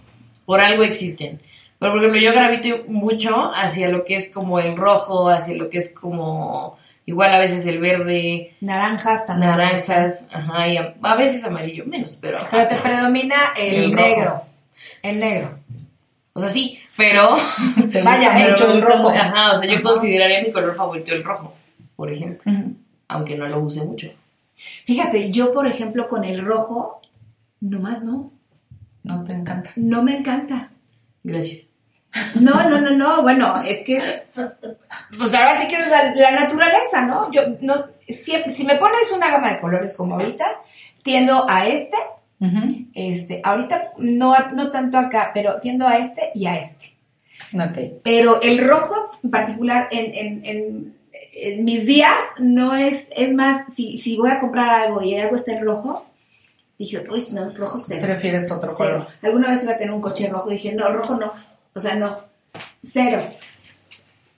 por algo existen. Pero por ejemplo, yo gravito mucho hacia lo que es como el rojo, hacia lo que es como, igual a veces el verde, Naranjas también. naranjas, ajá, y a, a veces amarillo, menos, pero... Pero te predomina el, El rojo. El negro. O sea, sí, pero... *laughs* *laughs* Vaya, el gusta rojo. Ajá, o sea, yo Ajá. consideraría mi color favorito el rojo, por ejemplo. Aunque no lo use mucho. Fíjate, yo por ejemplo con el rojo, nomás no. No te encanta. No me encanta. Gracias. No, no, no, no. Bueno, es que. Pues ahora sí que es la, la naturaleza, ¿no? Yo no. Siempre, si me pones una gama de colores como ahorita, tiendo a este. Este, ahorita no, no tanto acá, pero tiendo a este y a este. Ok. Pero el rojo, en particular, en, en, en, en mis días, no es, es más, si, si voy a comprar algo y algo está en rojo, dije, uy, no, rojo cero. Prefieres otro Cero. color. Alguna vez iba a tener un coche rojo y dije, no, rojo no. O sea, no. Cero.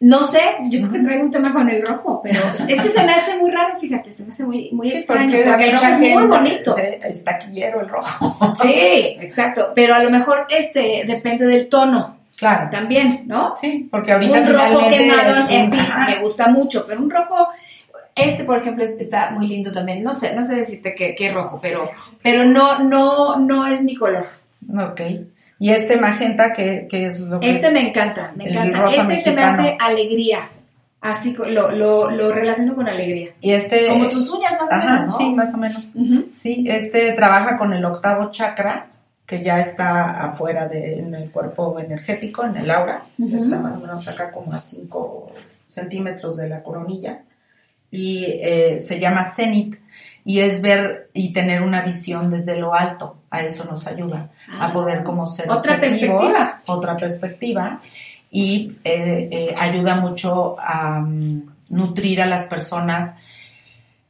No sé, yo creo que traigo un tema con el rojo, pero *laughs* es que se me hace muy raro, fíjate, se me hace muy, muy Sí, extraño, porque porque el rojo es muy bonito. Es taquillero el rojo. *laughs* Sí, exacto, pero a lo mejor este depende del tono Claro. también, ¿no? Sí, porque ahorita un rojo quemado es sí, me gusta mucho, pero un rojo, este por ejemplo es- está muy lindo también, no sé, no sé decirte qué, qué rojo, pero, pero no, no, no es mi color. Ok. Y este magenta, ¿qué, qué es lo que...? Este me encanta, me encanta. Este se me hace alegría, así lo, lo, lo relaciono con alegría. Y este... Como tus uñas más o menos, ¿no? sí, más o menos. Sí, este trabaja con el octavo chakra, que ya está afuera de, en el cuerpo energético, en el aura. Está más o menos acá como a 5 centímetros de la coronilla. Y eh, se llama zenit. Y es ver y tener una visión desde lo alto. A eso nos ayuda. Ah. a poder como ser Otra perspectiva. Otra perspectiva. Y eh, eh, ayuda mucho a mm, nutrir a las personas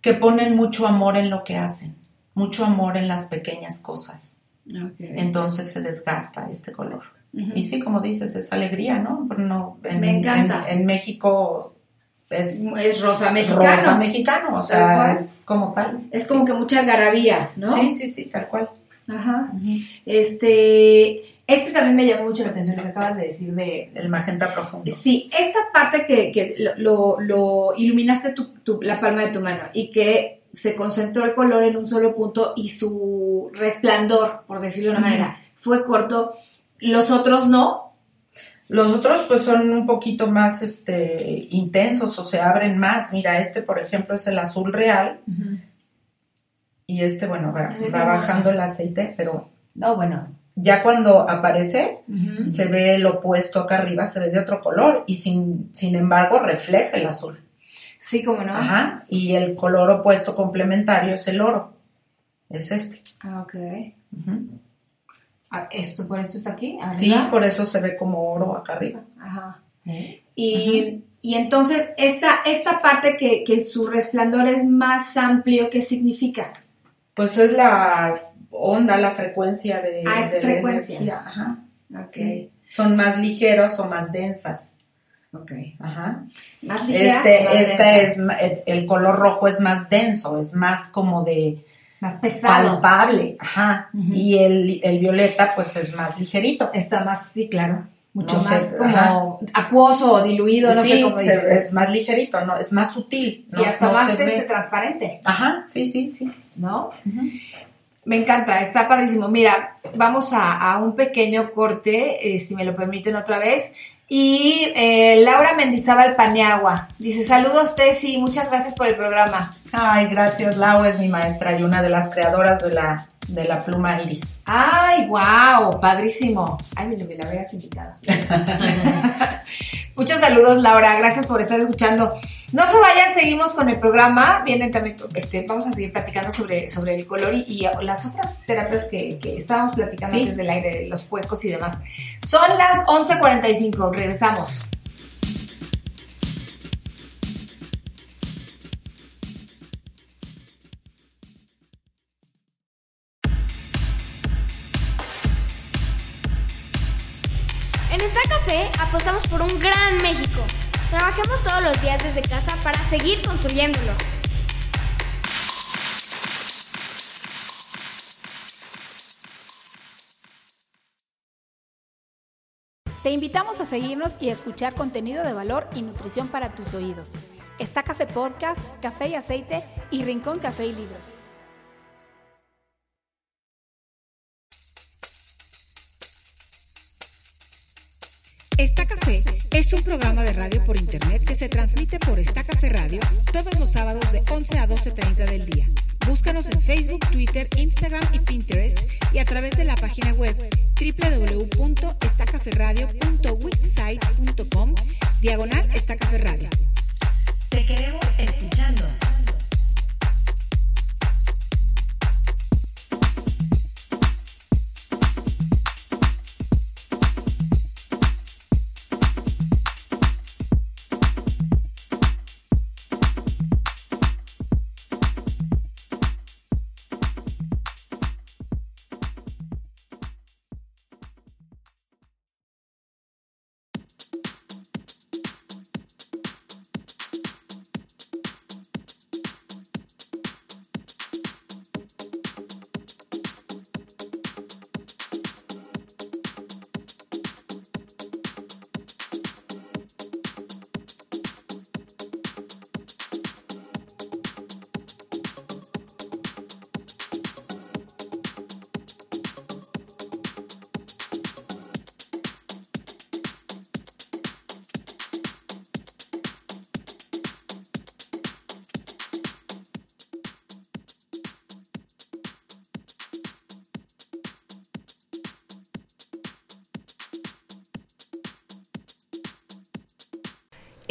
que ponen mucho amor en lo que hacen, mucho amor en las pequeñas cosas. Entonces se desgasta este color. Y sí, como dices, es alegría, ¿no? No en, Me encanta. En, en México es Es rosa mexicano. rosa mexicano, o sea, es como tal. Es como que mucha garabía, ¿no? Sí, sí, sí, tal cual. Ajá. Este, este también me llamó mucho la atención lo que acabas de decir de... El magenta profundo. Sí, esta parte que, que lo, iluminaste tu- tu- la palma de tu mano y que se concentró el color en un solo punto y su resplandor, por decirlo de una manera, fue corto. Los otros no. Los otros pues son un poquito más este intensos o se abren más. Mira, este por ejemplo es el azul real y este bueno va, bajando el aceite, pero No, bueno. ya cuando aparece se ve el opuesto acá arriba, se ve de otro color y sin, sin embargo refleja el azul. Sí, como no. Ajá. Y el color opuesto complementario es el oro. Es este. Ah, ok. Ah, Esto, por esto está aquí. Sí, por eso se ve como oro acá arriba. Ajá. Y, y entonces, esta, esta parte que, que su resplandor es más amplio, ¿qué significa? Pues es la onda, la frecuencia de, Ah, es de frecuencia. Ajá. Ok. Sí. Son más ligeros o más densas. Ok. Ajá. Más ligeras más Este, densas? es, el color rojo es más denso, es más como de más pesado. palpable. Ajá. Y el, el violeta pues es más ligerito. Está más, sí, claro. Mucho No sé, más como ajá. acuoso o diluido, no sí, sé cómo se- dice. es más ligerito, no, es más sutil. No, y hasta no más este transparente, Ajá, sí, sí, sí. ¿no? Me encanta, está padrísimo. Mira, vamos a, un pequeño corte, eh, si me lo permiten otra vez. Y eh, Laura Mendizábal Paniagua dice: Saludos, Tessy, muchas gracias por el programa. Ay, gracias, Lau es mi maestra y una de las creadoras de la, de la pluma iris. Ay, wow, padrísimo. Ay, me, me la hubieras invitado. *laughs* *laughs* Muchos saludos, Laura. Gracias por estar escuchando. No se vayan, seguimos con el programa. Vienen también, este, vamos a seguir platicando sobre, sobre el color y, las otras terapias que, estábamos platicando antes del aire, los huecos y demás. Son las 11.45, regresamos. Trabajemos todos los días desde casa para seguir construyéndolo. Te invitamos a seguirnos y a escuchar contenido de valor y nutrición para tus oídos. Está Café Podcast, Café y Aceite y Rincón Café y Libros. Está Café es un programa de radio por internet que se transmite por Esta Café Radio todos los sábados de 11 a 12.30 del día. Búscanos en Facebook, Twitter, Instagram y Pinterest y a través de la página web www.estacaferradio.wixsite.com diagonal Esta Café Radio. Te queremos escuchando.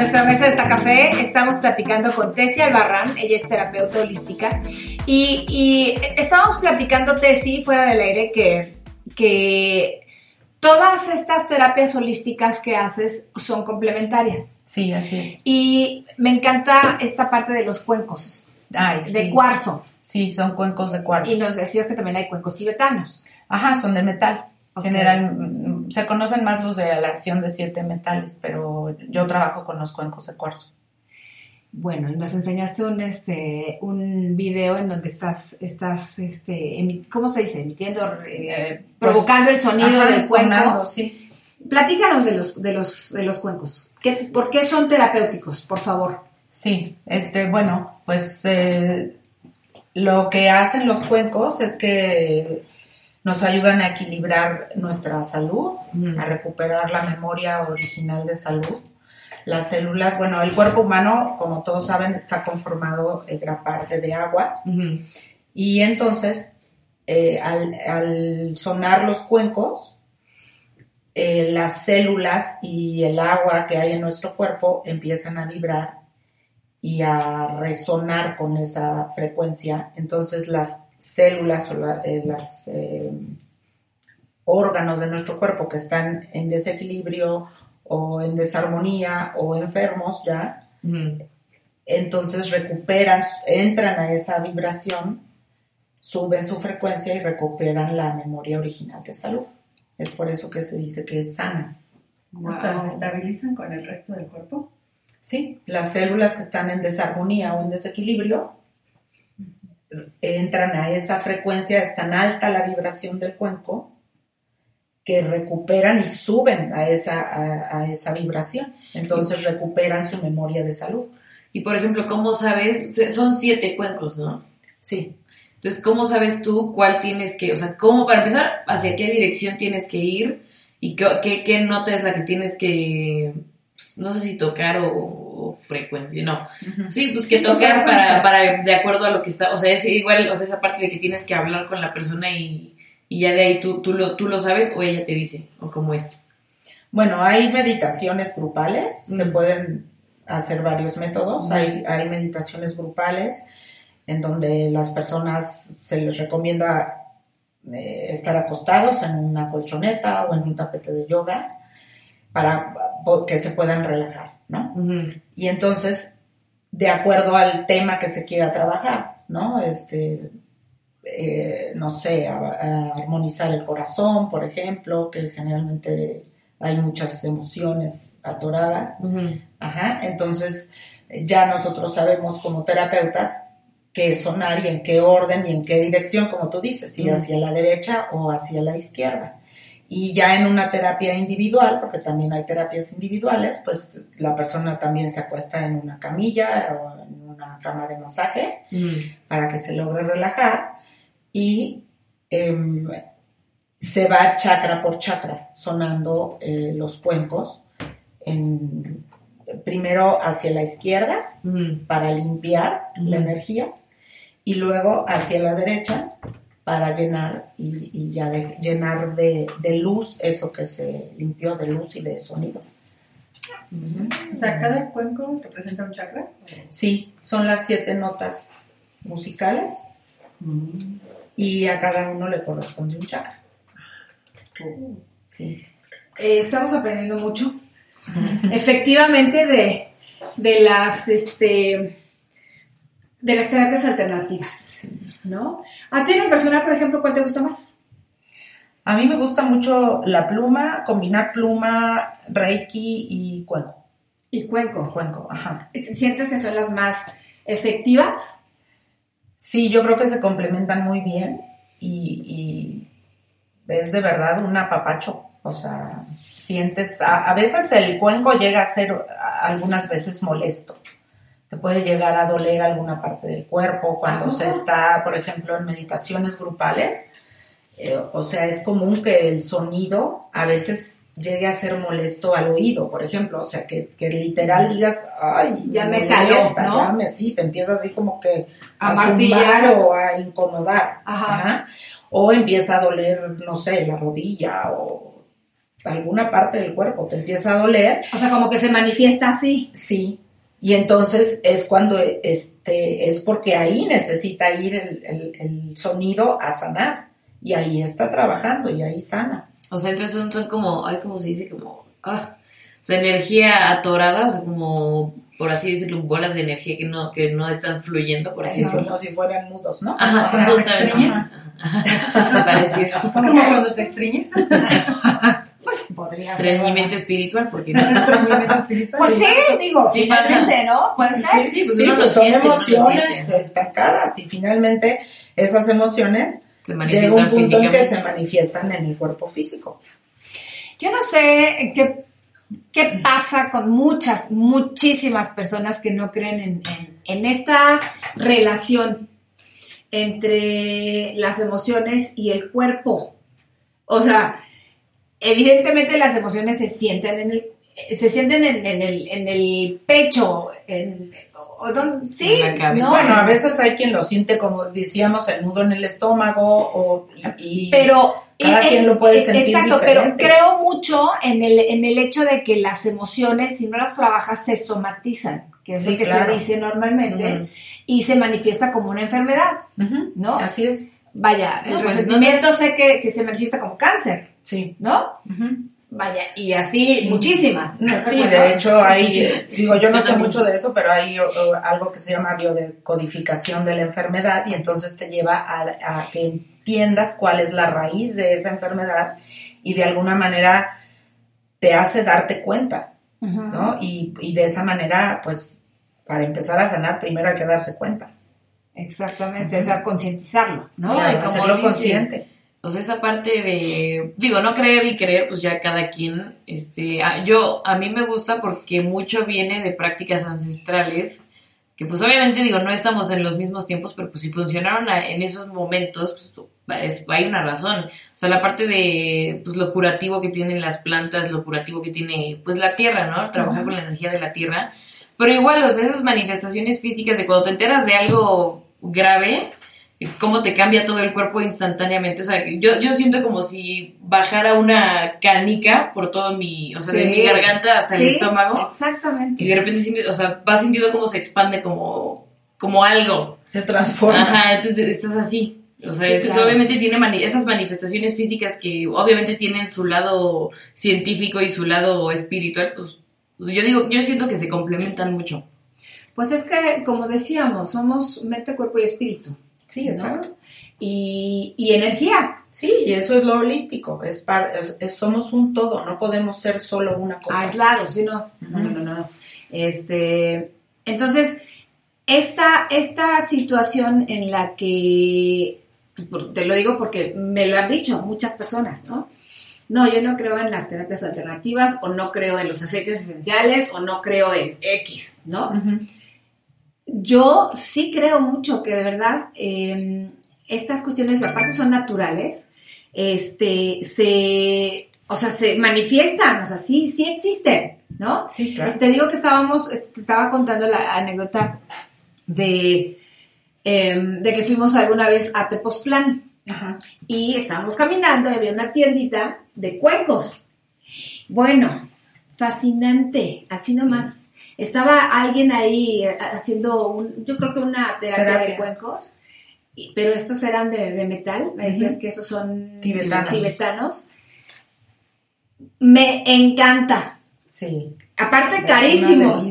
Nuestra mesa de esta café. Estamos platicando con Tessie Albarrán. Ella es terapeuta holística. Y, y estábamos platicando, Tessie, fuera del aire, que, que todas estas terapias holísticas que haces son complementarias. Sí, así es. Y me encanta esta parte de los cuencos Ay, de sí. cuarzo. Sí, son cuencos de cuarzo. Y nos decías que también hay cuencos tibetanos. Ajá, son de metal. Ok. General, se conocen más los de aleación de siete metales, pero yo trabajo con los cuencos de cuarzo. Bueno, y nos enseñaste un este un video en donde estás estás este ¿cómo se dice? emitiendo eh, Eh, pues, provocando el sonido Ajá, del cuenco. sonando, sí. Platícanos de los de los de los cuencos. ¿Qué, ¿Por qué son terapéuticos, por favor? Sí, este, bueno, pues eh, lo que hacen los cuencos es que nos ayudan a equilibrar nuestra salud, a recuperar la memoria original de salud. Las células, bueno, el cuerpo humano, como todos saben, está conformado en gran parte de agua. Y entonces, eh, al, al sonar los cuencos, eh, las células y el agua que hay en nuestro cuerpo empiezan a vibrar y a resonar con esa frecuencia. Entonces las células o la- eh, las eh, órganos de nuestro cuerpo que están en desequilibrio o en desarmonía o enfermos ya, entonces recuperan, entran a esa vibración, suben su frecuencia y recuperan la memoria original de salud. Es por eso que se dice que es sana. O sea, ¿estabilizan con el resto del cuerpo? Sí, las células que están en desarmonía o en desequilibrio entran a esa frecuencia, es tan alta la vibración del cuenco que recuperan y suben a esa, a, a esa vibración. Entonces recuperan su memoria de salud. Y por ejemplo, ¿cómo sabes? Son siete cuencos, ¿no? Sí. Entonces, ¿cómo sabes tú cuál tienes que, o sea, cómo, para empezar, hacia qué dirección tienes que ir y qué, qué, qué nota es la que tienes que, pues, no sé si tocar o, o frecuencia, no. Sí, pues que Sí, tocar tocar, para, para, de acuerdo a lo que está, o sea, es igual, o sea, esa parte de que tienes que hablar con la persona y, y ya de ahí tú, tú, lo, tú lo sabes o ella te dice, o cómo es. Bueno, hay meditaciones grupales, se Mm. pueden hacer varios métodos. Hay, hay meditaciones grupales en donde las personas se les recomienda eh, estar acostados en una colchoneta o en un tapete de yoga para que se puedan relajar, ¿no? Y entonces, de acuerdo al tema que se quiera trabajar, ¿no? Este, eh, no sé, a- a armonizar el corazón, por ejemplo, que generalmente hay muchas emociones atoradas. Ajá, entonces ya nosotros sabemos como terapeutas qué sonar y en qué orden y en qué dirección, como tú dices, si hacia la derecha o hacia la izquierda. Y ya en una terapia individual, porque también hay terapias individuales, pues la persona también se acuesta en una camilla o en una cama de masaje para que se logre relajar y em, se va chakra por chakra sonando eh, los cuencos en- primero hacia la izquierda para limpiar la energía y luego hacia la derecha para llenar y, y ya de, llenar de, de luz eso que se limpió de luz y de sonido. O sea, cada cuenco representa un chakra. Sí, son las siete notas musicales y a cada uno le corresponde un chakra. Sí. Eh, estamos aprendiendo mucho. *laughs* Efectivamente, de, de las este de las terapias alternativas. ¿No? A ti en lo personal, por ejemplo, ¿cuál te gusta más? A mí me gusta mucho la pluma, combinar pluma, reiki y cuenco. Y cuenco. Cuenco, ajá. ¿Sientes que son las más efectivas? Sí, yo creo que se complementan muy bien y, y es de verdad un apapacho. O sea, sientes, a, a veces el cuenco llega a ser a- algunas veces molesto. Te puede llegar a doler alguna parte del cuerpo cuando ¿A se está, por ejemplo, en meditaciones grupales. Eh, o sea, es común que el sonido a veces llegue a ser molesto al oído, por ejemplo. O sea, que, que literal digas, ay, Ya me caló, molesta, ¿no? ya me- sí, te empieza así como que A a, martillar. o a incomodar. Ajá. Ajá. O empieza a doler, no sé, la rodilla o alguna parte del cuerpo te empieza a doler, O sea, como que se manifiesta así. sí. Y entonces es cuando este es porque ahí necesita ir el, el- el sonido a sanar. Y ahí está trabajando y ahí sana. O sea, entonces son, son como, ay, ¿cómo se dice? Como, ah, o sea, energía atorada, o sea, como, por así decirlo, bolas de energía que no, que no están fluyendo, por así decirlo. como si fueran nudos, ¿no? Ajá, justamente. *laughs* Parecido. Como cuando te estriñes. *laughs* Podría Estreñimiento espiritual, porque no. *laughs* Espiritual. Pues sí, digo, Sí finalmente, ¿no? Puede ser. Sí, pues Sí, uno lo pues son siente, uno lo emociones siente. estancadas y finalmente esas emociones Se llega un punto en que se manifiestan en el cuerpo físico. Yo no sé qué, qué pasa con muchas, muchísimas personas que no creen en, en- en esta relación entre las emociones y el cuerpo. O sea, evidentemente las emociones se sienten en el se sienten en, en el, en el pecho, en, o don- sí, En la cabeza. ¿no? Bueno, a veces hay quien lo siente como decíamos el nudo en el estómago o y, y- pero cada es- quien lo puede es- sentir exacto diferente. pero creo mucho en el en el hecho de que las emociones si no las trabajas se somatizan que es Sí, lo que claro. se dice normalmente y se manifiesta como una enfermedad ¿no? Así es. vaya el No, pues, resentimiento sé que, que se manifiesta como cáncer Sí. no vaya y así muchísimas. Sí, *laughs* de hecho hay, digo, yo no sé mucho de eso, pero hay o, o, algo que se llama biodecodificación de la enfermedad y entonces te lleva a, a que entiendas cuál es la raíz de esa enfermedad y de alguna manera te hace darte cuenta. ¿no? Y, y de esa manera, pues, para empezar a sanar, primero hay que darse cuenta, exactamente o sea concientizarlo No, Claro, y como hacerlo dices, consciente. O sea, esa parte de, digo, no creer y creer, pues ya cada quien, este, a- yo, a mí me gusta porque mucho viene de prácticas ancestrales, que pues obviamente, digo, no estamos en los mismos tiempos, pero pues si funcionaron a- en esos momentos, pues es- hay una razón. O sea, la parte de, pues lo curativo que tienen las plantas, lo curativo que tiene, pues la tierra, ¿no? Trabajar con la energía de la tierra. Pero igual, o sea, esas manifestaciones físicas de cuando te enteras de algo grave, cómo te cambia todo el cuerpo instantáneamente. O sea, yo, yo siento como si bajara una canica por todo mi, o sea, de mi garganta hasta el estómago. exactamente Y de repente, o sea, vas sintiendo cómo se expande como, como algo. Se transforma. Ajá, entonces estás así. O sea, Sí, entonces claro. obviamente tiene mani- esas manifestaciones físicas que obviamente tienen su lado científico y su lado espiritual, pues, pues yo digo, yo siento que se complementan mucho. pues es que como decíamos somos mente cuerpo y espíritu Sí, ¿no? exacto. y, y energía Sí, y eso es lo holístico, es, par- es- es- somos un todo, no podemos ser solo una cosa. aislados, ¿sí no? No, no, no, no. Este, entonces, esta, esta situación en la que, te lo digo porque me lo han dicho muchas personas, ¿no? No, yo no creo en las terapias alternativas, o no creo en los aceites esenciales, o no creo en X, ¿no? Ujú. Yo sí creo mucho que de verdad eh, estas cuestiones, aparte son naturales, este, se, o sea, se manifiestan, o sea, sí, sí existen, ¿no? Sí, claro. Te digo que estábamos, te estaba contando la anécdota de, em, de que fuimos alguna vez a Tepoztlán Ajá. y estábamos caminando y había una tiendita de cuencos. Bueno, fascinante, así nomás. Estaba alguien ahí eh, haciendo, un, yo creo que una terapia, de cuencos, y- pero estos eran de, de metal, me decías que esos son Tibetanos. tibetanos. Me encanta. Sí. Aparte carísimos.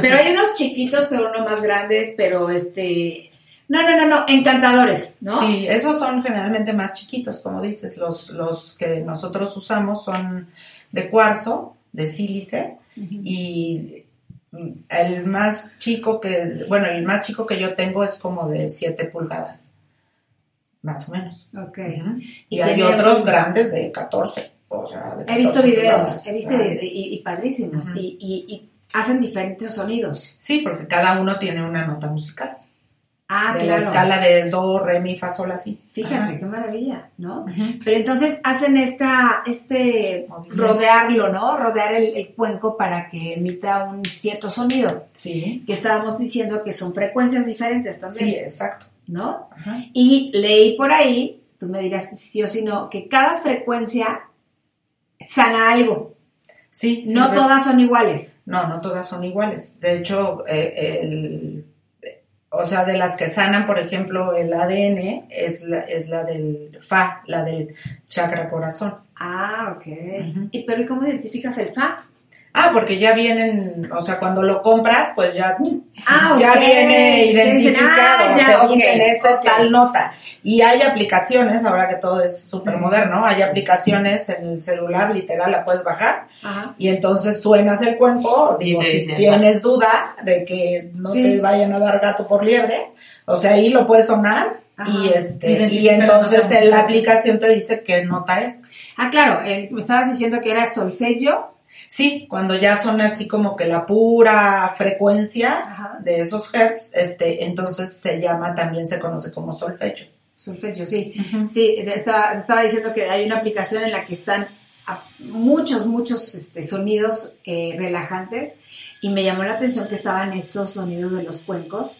pero hay unos chiquitos, pero unos más grandes, pero este... No, no, no, no, encantadores, ¿no? Sí, esos son generalmente más chiquitos, como dices. Los, los que nosotros usamos son de cuarzo, de sílice, y el más chico que, bueno, el más chico que yo tengo es como de 7 pulgadas, más o menos. Ok. Ujú. Y Y, hay otros un- grandes de 14. O sea, de He visto 14 videos, pulgadas, he visto videos y, y padrísimos. Ujú. y, y- y hacen diferentes sonidos. Sí, porque cada uno tiene una nota musical. Ah, de claro. la escala de do, re, mi, fa, sol, así. Fíjate, Ajá. qué maravilla, ¿no? Pero entonces hacen esta, este, rodearlo, ¿no? Rodear el, el cuenco para que emita un cierto sonido. Sí, Que estábamos diciendo que son frecuencias diferentes también, sí, exacto. ¿no? Ajá. Y leí por ahí, tú me dirás si sí o si no, que cada frecuencia sana algo. Sí, No todas son iguales. No, no todas son iguales. De hecho, eh, el, o sea, de las que sanan, por ejemplo, el ADN es la, es la del FA, la del chakra corazón. Ah, ok. ¿Y pero ¿y cómo identificas el FA? Ah, porque ya vienen, o sea, cuando lo compras, pues ya, Ah, ya viene dicen, identificado. ah, ya, te ok, dicen, esta es tal nota. Y hay aplicaciones, ahora que todo es súper moderno, hay aplicaciones en el celular, literal, la puedes bajar. Ajá. Y entonces suenas el cuenco, digo, si tienes duda de que no Sí. te vayan a dar gato por liebre, o sea, ahí lo puedes sonar Ajá. y este y la entonces nota en la aplicación te dice qué nota es. Ah, claro, el- me estabas diciendo que era solfeggio. Sí, cuando ya son así como que la pura frecuencia Ajá. de esos hertz, este, entonces se llama, también se conoce como solfecho. Solfeggio, sí. Sí, estaba, estaba diciendo que hay una aplicación en la que están muchos, muchos este, sonidos eh, relajantes y me llamó la atención que estaban estos sonidos de los cuencos,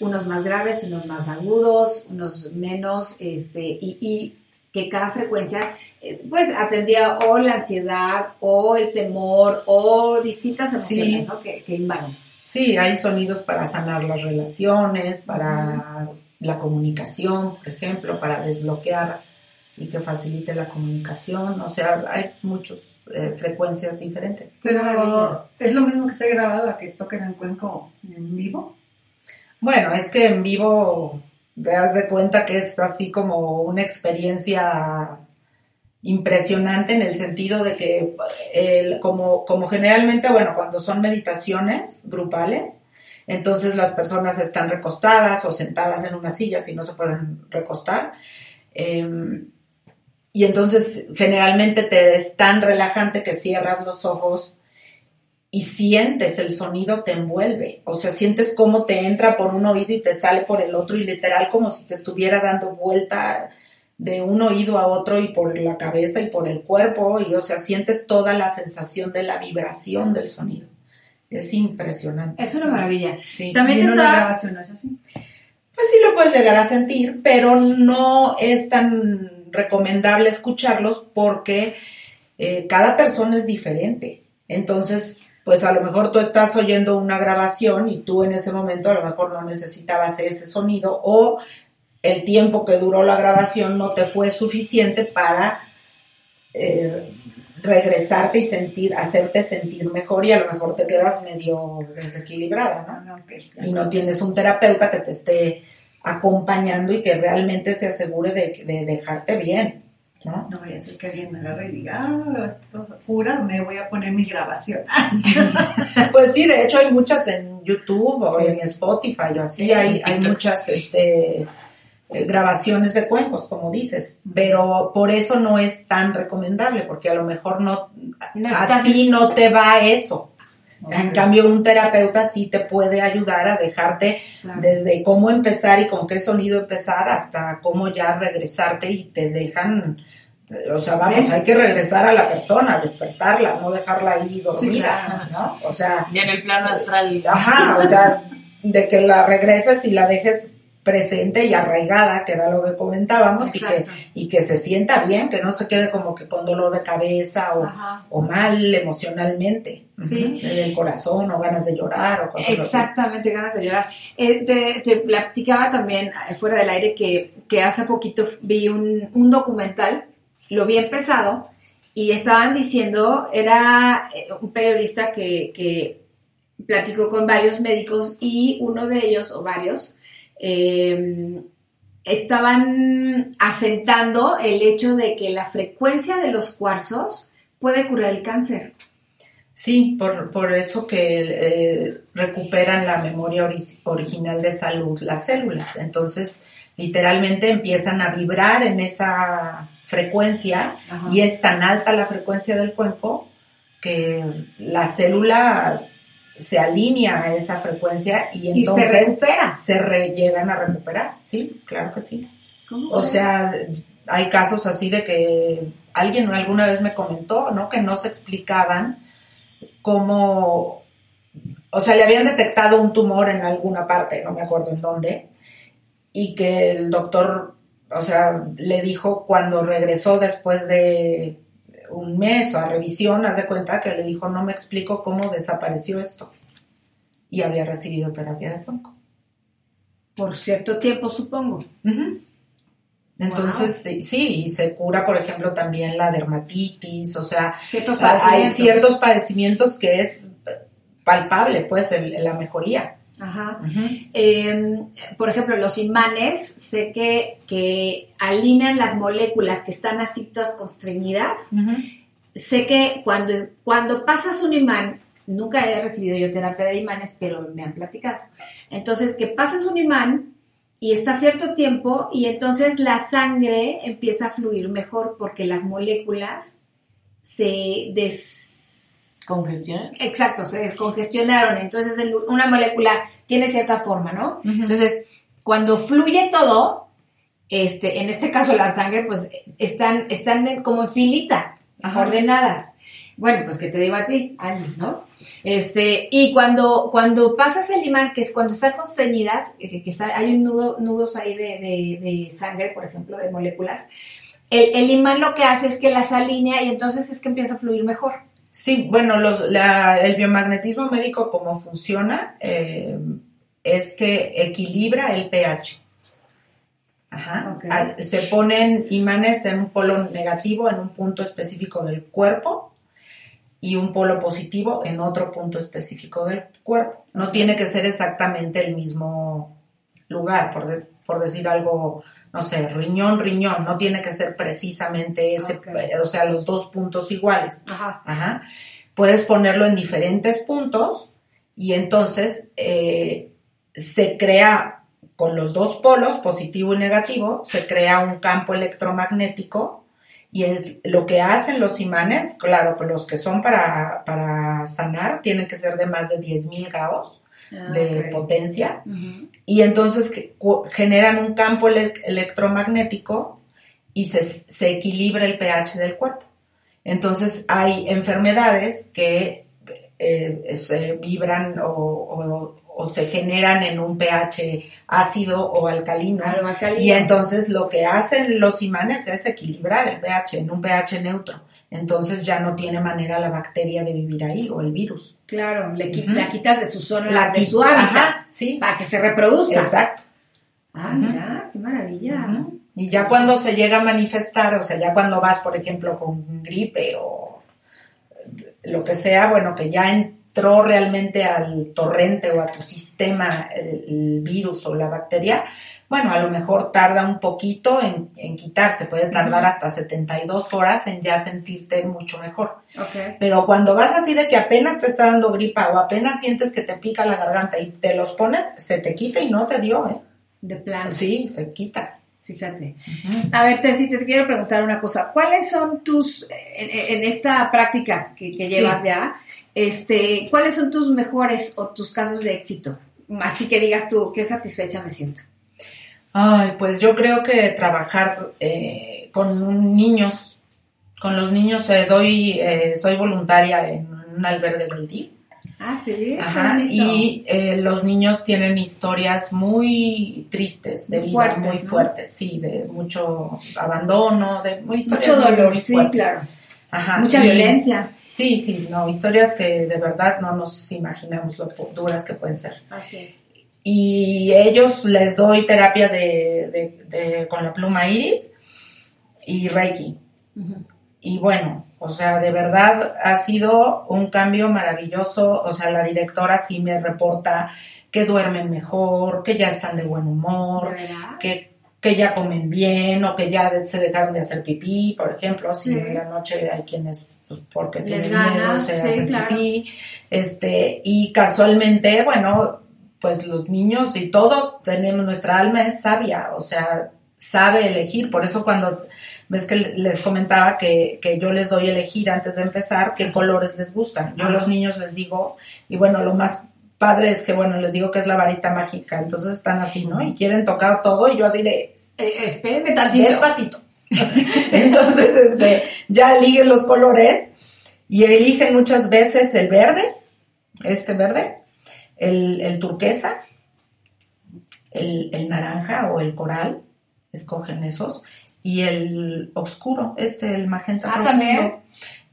unos más graves, unos más agudos, unos menos, este, y, y que cada frecuencia eh, pues atendía o la ansiedad o el temor o distintas emociones Sí. ¿no? que, que invaden. Sí, hay sonidos para sanar las relaciones, para la comunicación, por ejemplo, para desbloquear y que facilite la comunicación. O sea, hay muchas frecuencias diferentes. Pero es lo mismo que esté grabado a que toquen en cuenco en vivo. Bueno, es que en vivo te das de cuenta que es así como una experiencia impresionante en el sentido de que el- como, como generalmente, bueno, cuando son meditaciones grupales, entonces las personas están recostadas o sentadas en una silla si no se pueden recostar. em, y entonces generalmente te es tan relajante que cierras los ojos y sientes el sonido te envuelve, o sea, sientes cómo te entra por un oído y te sale por el otro y literal como si te estuviera dando vuelta de un oído a otro y por la cabeza y por el cuerpo y o sea, sientes toda la sensación de la vibración del sonido. Es impresionante. Es una maravilla. Sí. También grabación no es así. Pues sí lo puedes llegar a sentir, pero no es tan recomendable escucharlos porque eh, cada persona es diferente. Entonces, pues a lo mejor tú estás oyendo una grabación y tú en ese momento a lo mejor no necesitabas ese sonido o el tiempo que duró la grabación no te fue suficiente para eh, regresarte y sentir, hacerte sentir mejor y a lo mejor te quedas medio desequilibrada, ¿no? Ah, y no tienes un terapeuta que te esté acompañando y que realmente se asegure de, de dejarte bien, ¿no? No vaya a ser que alguien me agarre y diga, ah, esto jura, me voy a poner mi grabación. *laughs* Pues sí, de hecho hay muchas en YouTube o Sí. en Spotify o así, Sí, hay, hay muchas este, eh, grabaciones de cuencos, como dices, pero por eso no es tan recomendable, porque a lo mejor no, No a ti no te va eso. En cambio, un terapeuta sí te puede ayudar a dejarte Claro. desde cómo empezar y con qué sonido empezar hasta cómo ya regresarte y te dejan, o sea, vamos, hay que regresar a la persona, despertarla, no dejarla ahí dormida, claro. ¿no? O sea, Ya en el plano astral. ajá, o sea, de que la regreses y la dejes presente y arraigada, que era lo que comentábamos, y que, y que se sienta bien, que no se quede como que con dolor de cabeza o, o mal emocionalmente, Sí. Ujú, en el corazón o ganas de llorar o cosas así. Exactamente, ganas de llorar. Eh, te, te platicaba también eh, fuera del aire que, que hace poquito vi un, un documental, lo vi empezado, y estaban diciendo, era eh, un periodista que, platicó con varios médicos y uno de ellos, o varios, eh, estaban asentando el hecho de que la frecuencia de los cuarzos puede curar el cáncer. Sí, por, por eso que eh, recuperan la memoria ori- original de salud las células. Entonces, literalmente empiezan a vibrar en esa frecuencia Ajá. y es tan alta la frecuencia del cuenco que la célula se alinea a esa frecuencia y Y se entonces recupera. se re- llegan a recuperar. Sí, claro que sí. ¿Cómo O sea, hay casos así de que alguien alguna vez me comentó, ¿no? Que no se explicaban cómo, o sea, le habían detectado un tumor en alguna parte, no me acuerdo en dónde, y que el doctor, o sea, le dijo cuando regresó después de, un mes o a revisión, haz de cuenta que le dijo, no me explico cómo desapareció esto. Y había recibido terapia de tronco. Por cierto tiempo, supongo. Entonces, sí, sí, y se cura, por ejemplo, también la dermatitis, o sea, Ciertos hay ciertos padecimientos que es palpable, pues, el- la mejoría. Ajá. Eh, por ejemplo, los imanes, sé que, que alinean las moléculas que están así todas constreñidas. Sé que cuando, cuando pasas un imán, nunca he recibido yo terapia de imanes, pero me han platicado. Entonces, que pasas un imán y está cierto tiempo y entonces la sangre empieza a fluir mejor porque las moléculas se des Congestión. Exacto, se descongestionaron. Entonces, una molécula tiene cierta forma, ¿no? Entonces, cuando fluye todo, este, en este caso la sangre, pues están, están como en filita, Ajá. ordenadas. Bueno, pues que te digo a ti, Angie, ¿no? Este, y cuando, cuando pasas el imán, que es cuando están constreñidas, que, que hay un nudo, nudos ahí de, de- de sangre, por ejemplo, de moléculas, el, el imán lo que hace es que las alinea y entonces es que empieza a fluir mejor. Sí, bueno, los- la- el biomagnetismo médico, como funciona, eh, es que equilibra el pH. Ajá. Ok. Al- Se ponen imanes en un polo negativo en un punto específico del cuerpo y un polo positivo en otro punto específico del cuerpo. No tiene que ser exactamente el mismo lugar, por, de- por decir algo, no sé, riñón, riñón, no tiene que ser precisamente ese, o sea, los dos puntos iguales. Ajá. Ajá. Puedes ponerlo en diferentes puntos y entonces eh, se crea con los dos polos, positivo y negativo, se crea un campo electromagnético y es lo que hacen los imanes, claro, pues los que son para, para sanar tienen que ser de más de 10.000 de Ah, ok. potencia y entonces generan un campo ele- electromagnético y se, se equilibra el pH del cuerpo. Entonces hay enfermedades que eh, se vibran o, o- o se generan en un pH ácido o alcalino. Y entonces lo que hacen los imanes es equilibrar el pH en un pH neutro. Entonces ya no tiene manera la bacteria de vivir ahí o el virus. Claro, le qui- la quitas de su zona, La de su hábitat, Ajá, sí. para que se reproduzca. Exacto. Ah, mira, qué maravilla. Y ya cuando se llega a manifestar, o sea, ya cuando vas, por ejemplo, con gripe o lo que sea, bueno, que ya entró realmente al torrente o a tu sistema el, el virus o la bacteria, bueno, a lo mejor tarda un poquito en, en quitarse, puede tardar hasta 72 horas en ya sentirte mucho mejor. Ok. Pero cuando vas así de que apenas te está dando gripa o apenas sientes que te pica la garganta y te los pones, se te quita y no te dio, ¿eh? De plano. Sí, se quita. Fíjate. A ver, Tessy, te quiero preguntar una cosa. ¿Cuáles son tus, en, en esta práctica que, que Sí. llevas ya, este, cuáles son tus mejores o tus casos de éxito? Así que digas tú, qué satisfecha me siento. Ay, pues yo creo que trabajar eh, con niños, con los niños eh, doy, eh, soy voluntaria en un albergue del DIF. Ah, sí. Ajá, y eh, los niños tienen historias muy tristes de vida, fuertes, muy ¿no? fuertes, sí, de mucho abandono, de muy Mucho dolor, muy sí, fuertes. claro. Ajá, Mucha y- violencia. Sí, sí, no, historias que de verdad no nos imaginamos lo duras que pueden ser. Así es. Y ellos les doy terapia de, de- de- con la pluma iris y reiki. Y bueno, o sea, de verdad ha sido un cambio maravilloso. O sea, la directora sí me reporta que duermen mejor, que ya están de buen humor, que, que ya comen bien o que ya se dejaron de hacer pipí, por ejemplo, si Sí. en la noche hay quienes, pues, porque Les tienen gana, miedo, se sí, hacen claro. pipí. Este, y casualmente, bueno, pues los niños y todos tenemos, nuestra alma es sabia, o sea, sabe elegir. Por eso cuando ves que les comentaba que, que yo les doy elegir antes de empezar qué colores les gustan. Yo a los niños les digo, y bueno, lo más padre es que, bueno, les digo que es la varita mágica, entonces están así, ¿no? Y quieren tocar todo y yo así de, Eh, espérenme tantito. despacito. *laughs* Entonces, este, ya eligen los colores y eligen muchas veces el verde, este verde, el, el turquesa, el, el naranja o el coral, escogen esos. Y el oscuro, este, el magenta Ah, también.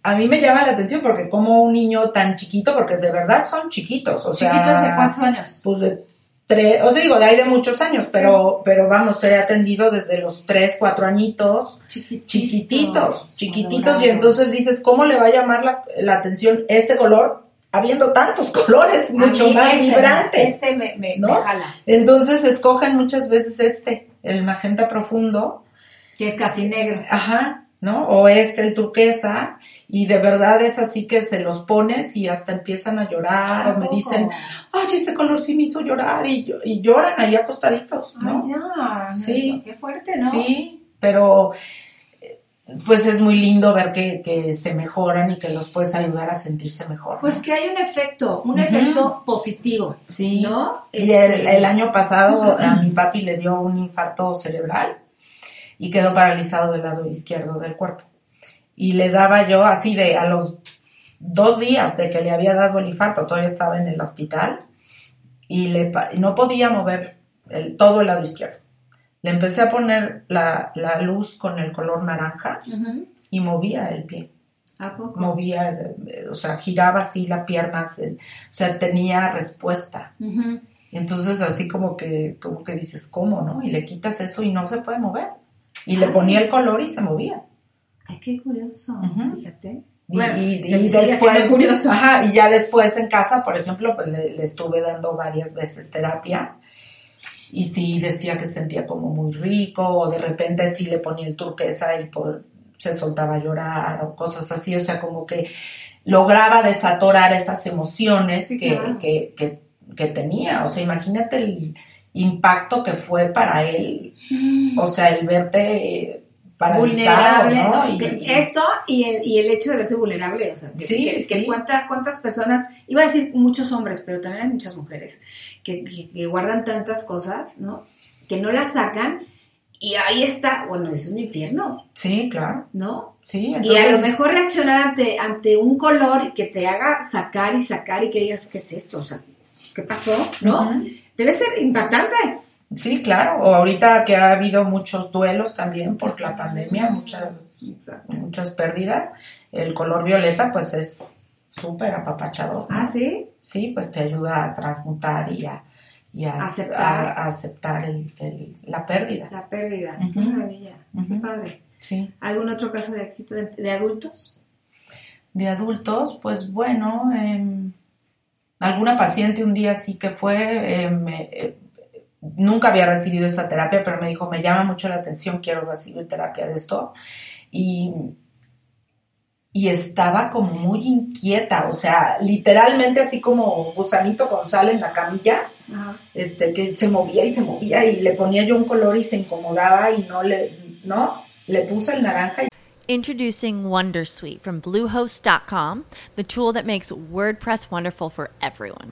A mí me llama la atención porque como un niño tan chiquito, porque de verdad son chiquitos, o sea... ¿Chiquitos de cuántos años? Pues de tres, o sea, digo, de ahí de muchos años, pero, pero vamos, he atendido desde los tres, cuatro añitos, chiquititos, chiquititos, y adorables. entonces dices, ¿cómo le va a llamar la, la atención este color, habiendo tantos *laughs* colores, mucho mí más este, vibrantes? Este me, me, ¿no? me jala, Entonces escogen muchas veces este, el magenta profundo, que es casi negro. ajá, ¿no? O este, el turquesa, y de verdad es así que se los pones y hasta empiezan a llorar, o me dicen, ay, ese color sí me hizo llorar, y, y lloran ahí acostaditos, ¿no? Ay, ya. Sí. Qué fuerte, ¿no? Sí, pero pues es muy lindo ver que, que se mejoran y que los puedes ayudar a sentirse mejor. ¿no? Pues que hay un efecto, un efecto positivo. sí, ¿no? Y Este- el, el año pasado a mi papi le dio un infarto cerebral y quedó paralizado del lado izquierdo del cuerpo. Y le daba yo así de a los dos días de que le había dado el infarto, todavía estaba en el hospital y le, no podía mover el, todo el lado izquierdo. Le empecé a poner la, la luz con el color naranja y movía el pie, ¿A poco? movía, o sea, giraba así la pierna, se- o sea, tenía respuesta. Ujú. Entonces así como que, como que dices, ¿cómo, no? Y le quitas eso y no se puede mover. Y le ponía el color y se movía. Ay, qué curioso, fíjate. Y, Bueno, y- se y me sigue después, haciendo curioso. ajá, y ya después en casa, por ejemplo, pues le, le estuve dando varias veces terapia. Y sí decía que sentía como muy rico, o de repente sí le ponía el turquesa y por, se soltaba a llorar, o cosas así, o sea, como que lograba desatorar esas emociones Sí, que, claro. que, que, que tenía. O sea, imagínate el impacto que fue para él, o sea, el verte vulnerable, ¿no? ¿no? Y- Que esto y el, y el hecho de verse vulnerable, o sea, que, Sí, que- que sí. cuánta- cuántas personas, iba a decir muchos hombres, pero también hay muchas mujeres que, que- guardan tantas cosas, ¿no? Que no las sacan y ahí está, bueno, es un infierno, Sí, claro. ¿no? Sí, y a entonces, lo mejor reaccionar ante, ante un color que te haga sacar y sacar y que digas, ¿qué es esto? O sea, ¿qué pasó? ¿no? Debe ser impactante. Sí, claro. O ahorita que ha habido muchos duelos también por la pandemia, muchas, muchas pérdidas, el color violeta pues es súper apapachador. ¿no? Ah, sí. Sí, pues te ayuda a transmutar y a, y a Aceptar. a- a aceptar el- el- la pérdida. La pérdida. Qué maravilla. Qué Ujú. padre. Sí. ¿Algún otro caso de éxito de, de adultos? De adultos, pues bueno, em, alguna paciente un día sí que fue, em, me- eh, nunca había recibido esta terapia, pero me dijo, me llama mucho la atención, quiero recibir terapia de esto. Y, y estaba como muy inquieta, o sea, literalmente así como gusanito con sal en la camilla, Ajá. este, que se movía y se movía y le ponía yo un color y se incomodaba y no le, no, le puse el naranja y Introducing Wondersuite from Bluehost.com, the tool that makes WordPress wonderful for everyone.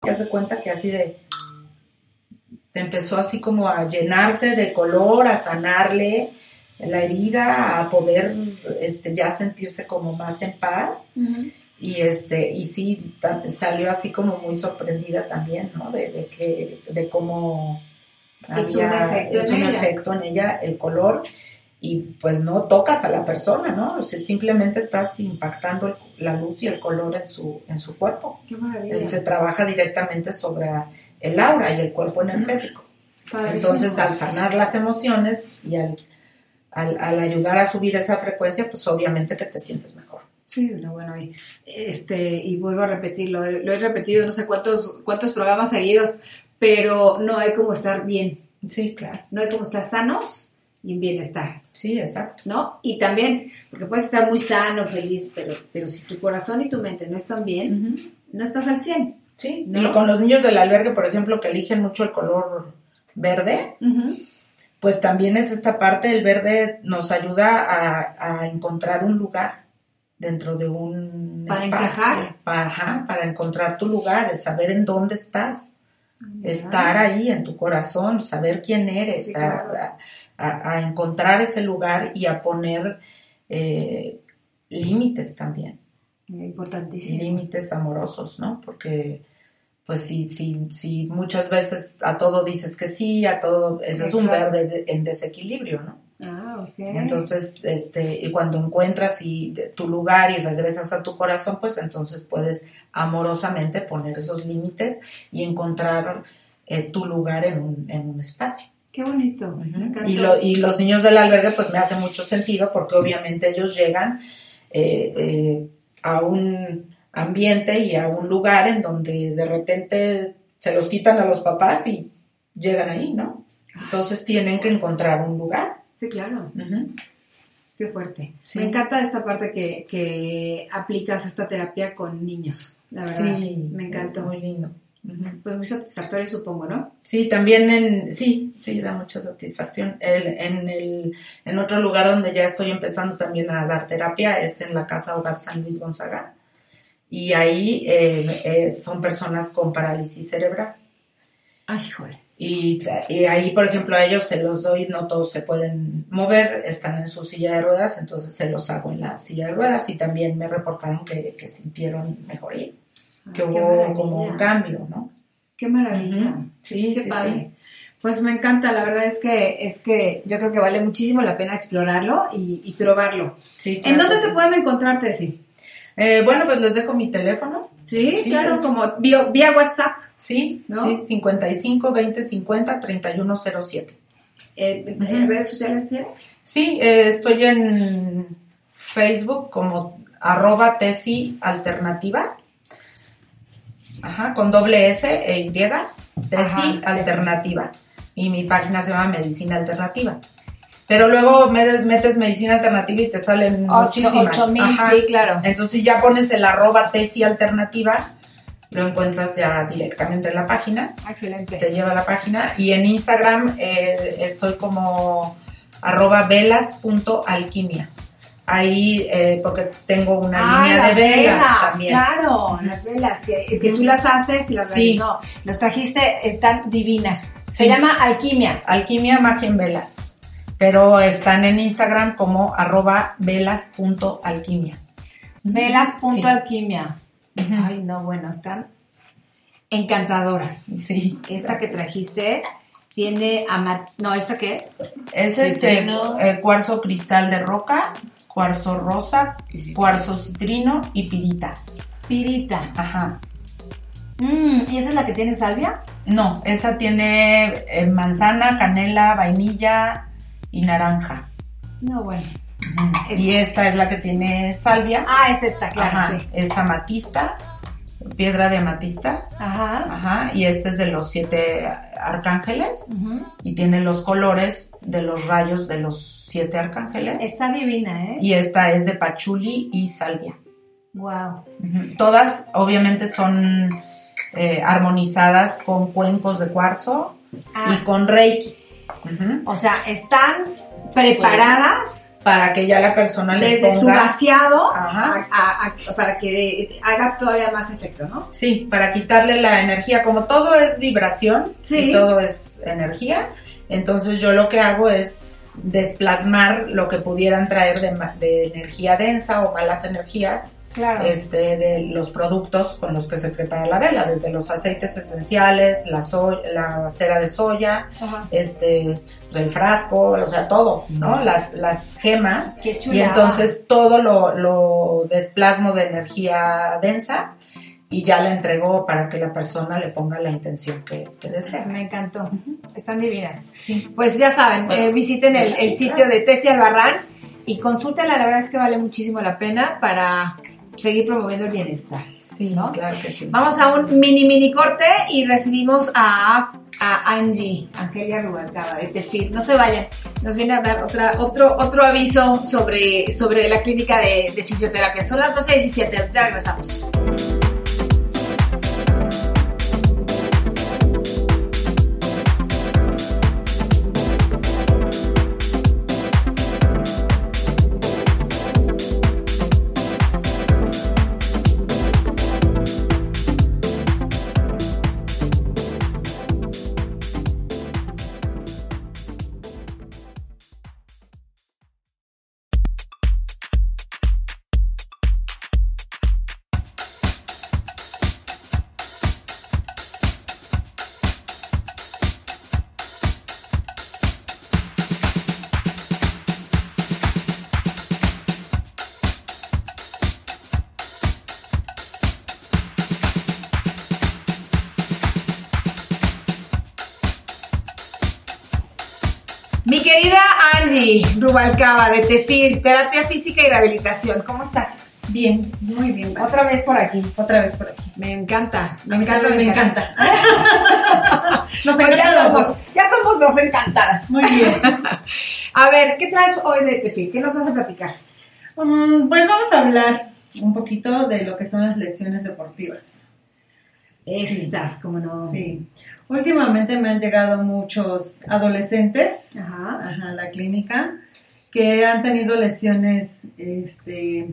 Te das cuenta que así de empezó así como a llenarse de color, a sanarle la herida, a poder este, ya sentirse como más en paz. Y este, y sí, salió así como muy sorprendida también, ¿no? De, de que, de cómo Es un efecto es en un ella. efecto en ella el color. Y pues no tocas a la persona, ¿no? O sea, simplemente estás impactando el- la luz y el color en su, en su cuerpo. Qué maravilla. Él se trabaja directamente sobre el aura y el cuerpo energético. Entonces, al sanar las emociones y al, al, al ayudar a subir esa frecuencia, pues obviamente que te sientes mejor. Sí, no, bueno, y, este, y vuelvo a repetirlo, lo he repetido no sé cuántos, cuántos programas seguidos, pero no hay como estar bien, Sí, claro. no hay como estar sanos y en bienestar, Sí, exacto. ¿no? Y también, porque puedes estar muy sano, feliz, pero, pero si tu corazón y tu mente no están bien, no estás al 100. Sí, ¿No? con los niños del albergue, por ejemplo, que eligen mucho el color verde, pues también es esta parte, el verde nos ayuda a, a encontrar un lugar dentro de un Para espacio. encajar. Para, ajá, para encontrar tu lugar, el saber en dónde estás. Estar ahí en tu corazón, saber quién eres, Sí, a- claro. a, a- a encontrar ese lugar y a poner eh, límites también Importantísimo. límites amorosos, ¿no? Porque, pues, si, si, si muchas veces a todo dices que sí, a todo, ese es un verde de- en desequilibrio, ¿no? Ah, ok. Entonces, este, y cuando encuentras y de- tu lugar y regresas a tu corazón, pues entonces puedes amorosamente poner esos límites y encontrar eh, tu lugar en un, en un espacio. Qué bonito. Y, lo- y los niños del albergue, pues me hace mucho sentido porque obviamente ellos llegan eh, eh, a un ambiente y a un lugar en donde de repente se los quitan a los papás y llegan ahí, ¿no? Entonces tienen que encontrar un lugar. Sí, claro. Qué fuerte. Sí. Me encanta esta parte que, que aplicas esta terapia con niños, la verdad. Sí, me encantó. es muy lindo. Pues muy satisfactorio, supongo, ¿no? Sí, también en, sí, sí, da mucha satisfacción. El- en, el, en otro lugar donde ya estoy empezando también a dar terapia es en la Casa Hogar San Luis Gonzaga. Y ahí eh, eh, son personas con parálisis cerebral. Ay, joder. Y, y ahí, por ejemplo, a ellos se los doy, no todos se pueden mover, están en su silla de ruedas, entonces se los hago en la silla de ruedas y también me reportaron que, que sintieron mejoría, que hubo como un cambio, ¿no? Qué maravilla. Ujú. Sí, Qué sí, padre. Pues me encanta, la verdad es que es que yo creo que vale muchísimo la pena explorarlo y, y probarlo. sí. ¿En dónde se sí. pueden encontrar, Tessy? Eh, bueno, pues les dejo mi teléfono. Sí, Sí, claro, es- como vía, vía WhatsApp. Sí, ¿No? sí, 55 20 50 31 07. Eh, Ujú. ¿Redes sociales tienes? Sí, eh, estoy en Facebook como arroba tesi alternativa. Ajá, con doble S e Y. Tesi alternativa. Y mi página se llama Medicina Alternativa. Pero luego me- metes medicina alternativa y te salen Ocho- muchísimas. ocho mil, Ajá. sí, claro. Entonces si ya pones el arroba tesi alternativa, lo encuentras ya directamente en la página Excelente. te lleva a la página y en Instagram eh, estoy como arroba velas.alquimia. Ahí, eh, porque tengo una Ah, línea de velas, velas, también. claro, las velas, que, que tú las haces y las Sí. ves. No, los trajiste, están divinas. Se Sí. llama alquimia. Alquimia Magia en Velas. Pero están en Instagram como arroba velas.alquimia. Velas.alquimia. Ay, no, bueno, están encantadoras. Sí. Esta que trajiste tiene ama... No, ¿esta qué es? Es este Citrino. eh, cuarzo cristal de roca, cuarzo rosa, cuarzo citrino y pirita. Pirita. Ajá. Mm, ¿Y esa es la que tiene salvia? No, esa tiene eh, manzana, canela, vainilla y naranja. No, bueno. Y esta es la que tiene salvia. Ah, es esta, claro, Ajá, sí. Es amatista, piedra de amatista. Ajá. Ajá, y este es de los siete arcángeles y tiene los colores de los rayos de los siete arcángeles. Está divina, ¿eh? Y esta es de pachuli y salvia. Wow. Todas obviamente son eh, armonizadas con cuencos de cuarzo Ah. y con reiki. O sea, están preparadas Para que ya la persona les desde su vaciado Ajá. a- a- a- para que haga todavía más efecto, ¿no? Sí, para quitarle la energía, como todo es vibración Sí. y todo es energía, entonces yo lo que hago es desplasmar lo que pudieran traer de, de energía densa o malas energías Claro. este, de los productos con los que se prepara la vela, desde los aceites esenciales, la, so- la cera de soya, Ajá. este, el frasco, o sea, todo, ¿no? Las, las gemas. Qué chula. Y entonces todo lo, lo desplasmo de energía densa y ya le entregó para que la persona le ponga la intención que, que desea. Me encantó. Están divinas. Pues ya saben, eh, visiten el, el sitio de Tessie Albarrán y consúltenla, la verdad es que vale muchísimo la pena para seguir promoviendo el bienestar. Sí, ¿no? claro que sí. Vamos a un mini mini corte y recibimos a, a Angie, Angelia Rubalcaba de Tefir. No se vayan, nos viene a dar otra, otro, otro aviso sobre, sobre la clínica de, de fisioterapia. Son las 12.17, ya regresamos. Rubalcaba de Tefir, terapia física y rehabilitación. ¿Cómo estás? Bien, muy bien. Vale. Otra vez por aquí. Otra vez por aquí. Me encanta, me A mí encanta, me encanta. *laughs* Nos Pues encanta ya somos, dos. ya somos dos encantadas. Muy bien. *laughs* A ver, ¿qué traes hoy de Tefir? ¿Qué nos vas a platicar? Pues vamos a hablar un poquito de lo que son las lesiones deportivas. Estas, como no. Sí. Últimamente me han llegado muchos adolescentes Ajá. ajá, a la clínica que han tenido lesiones, este,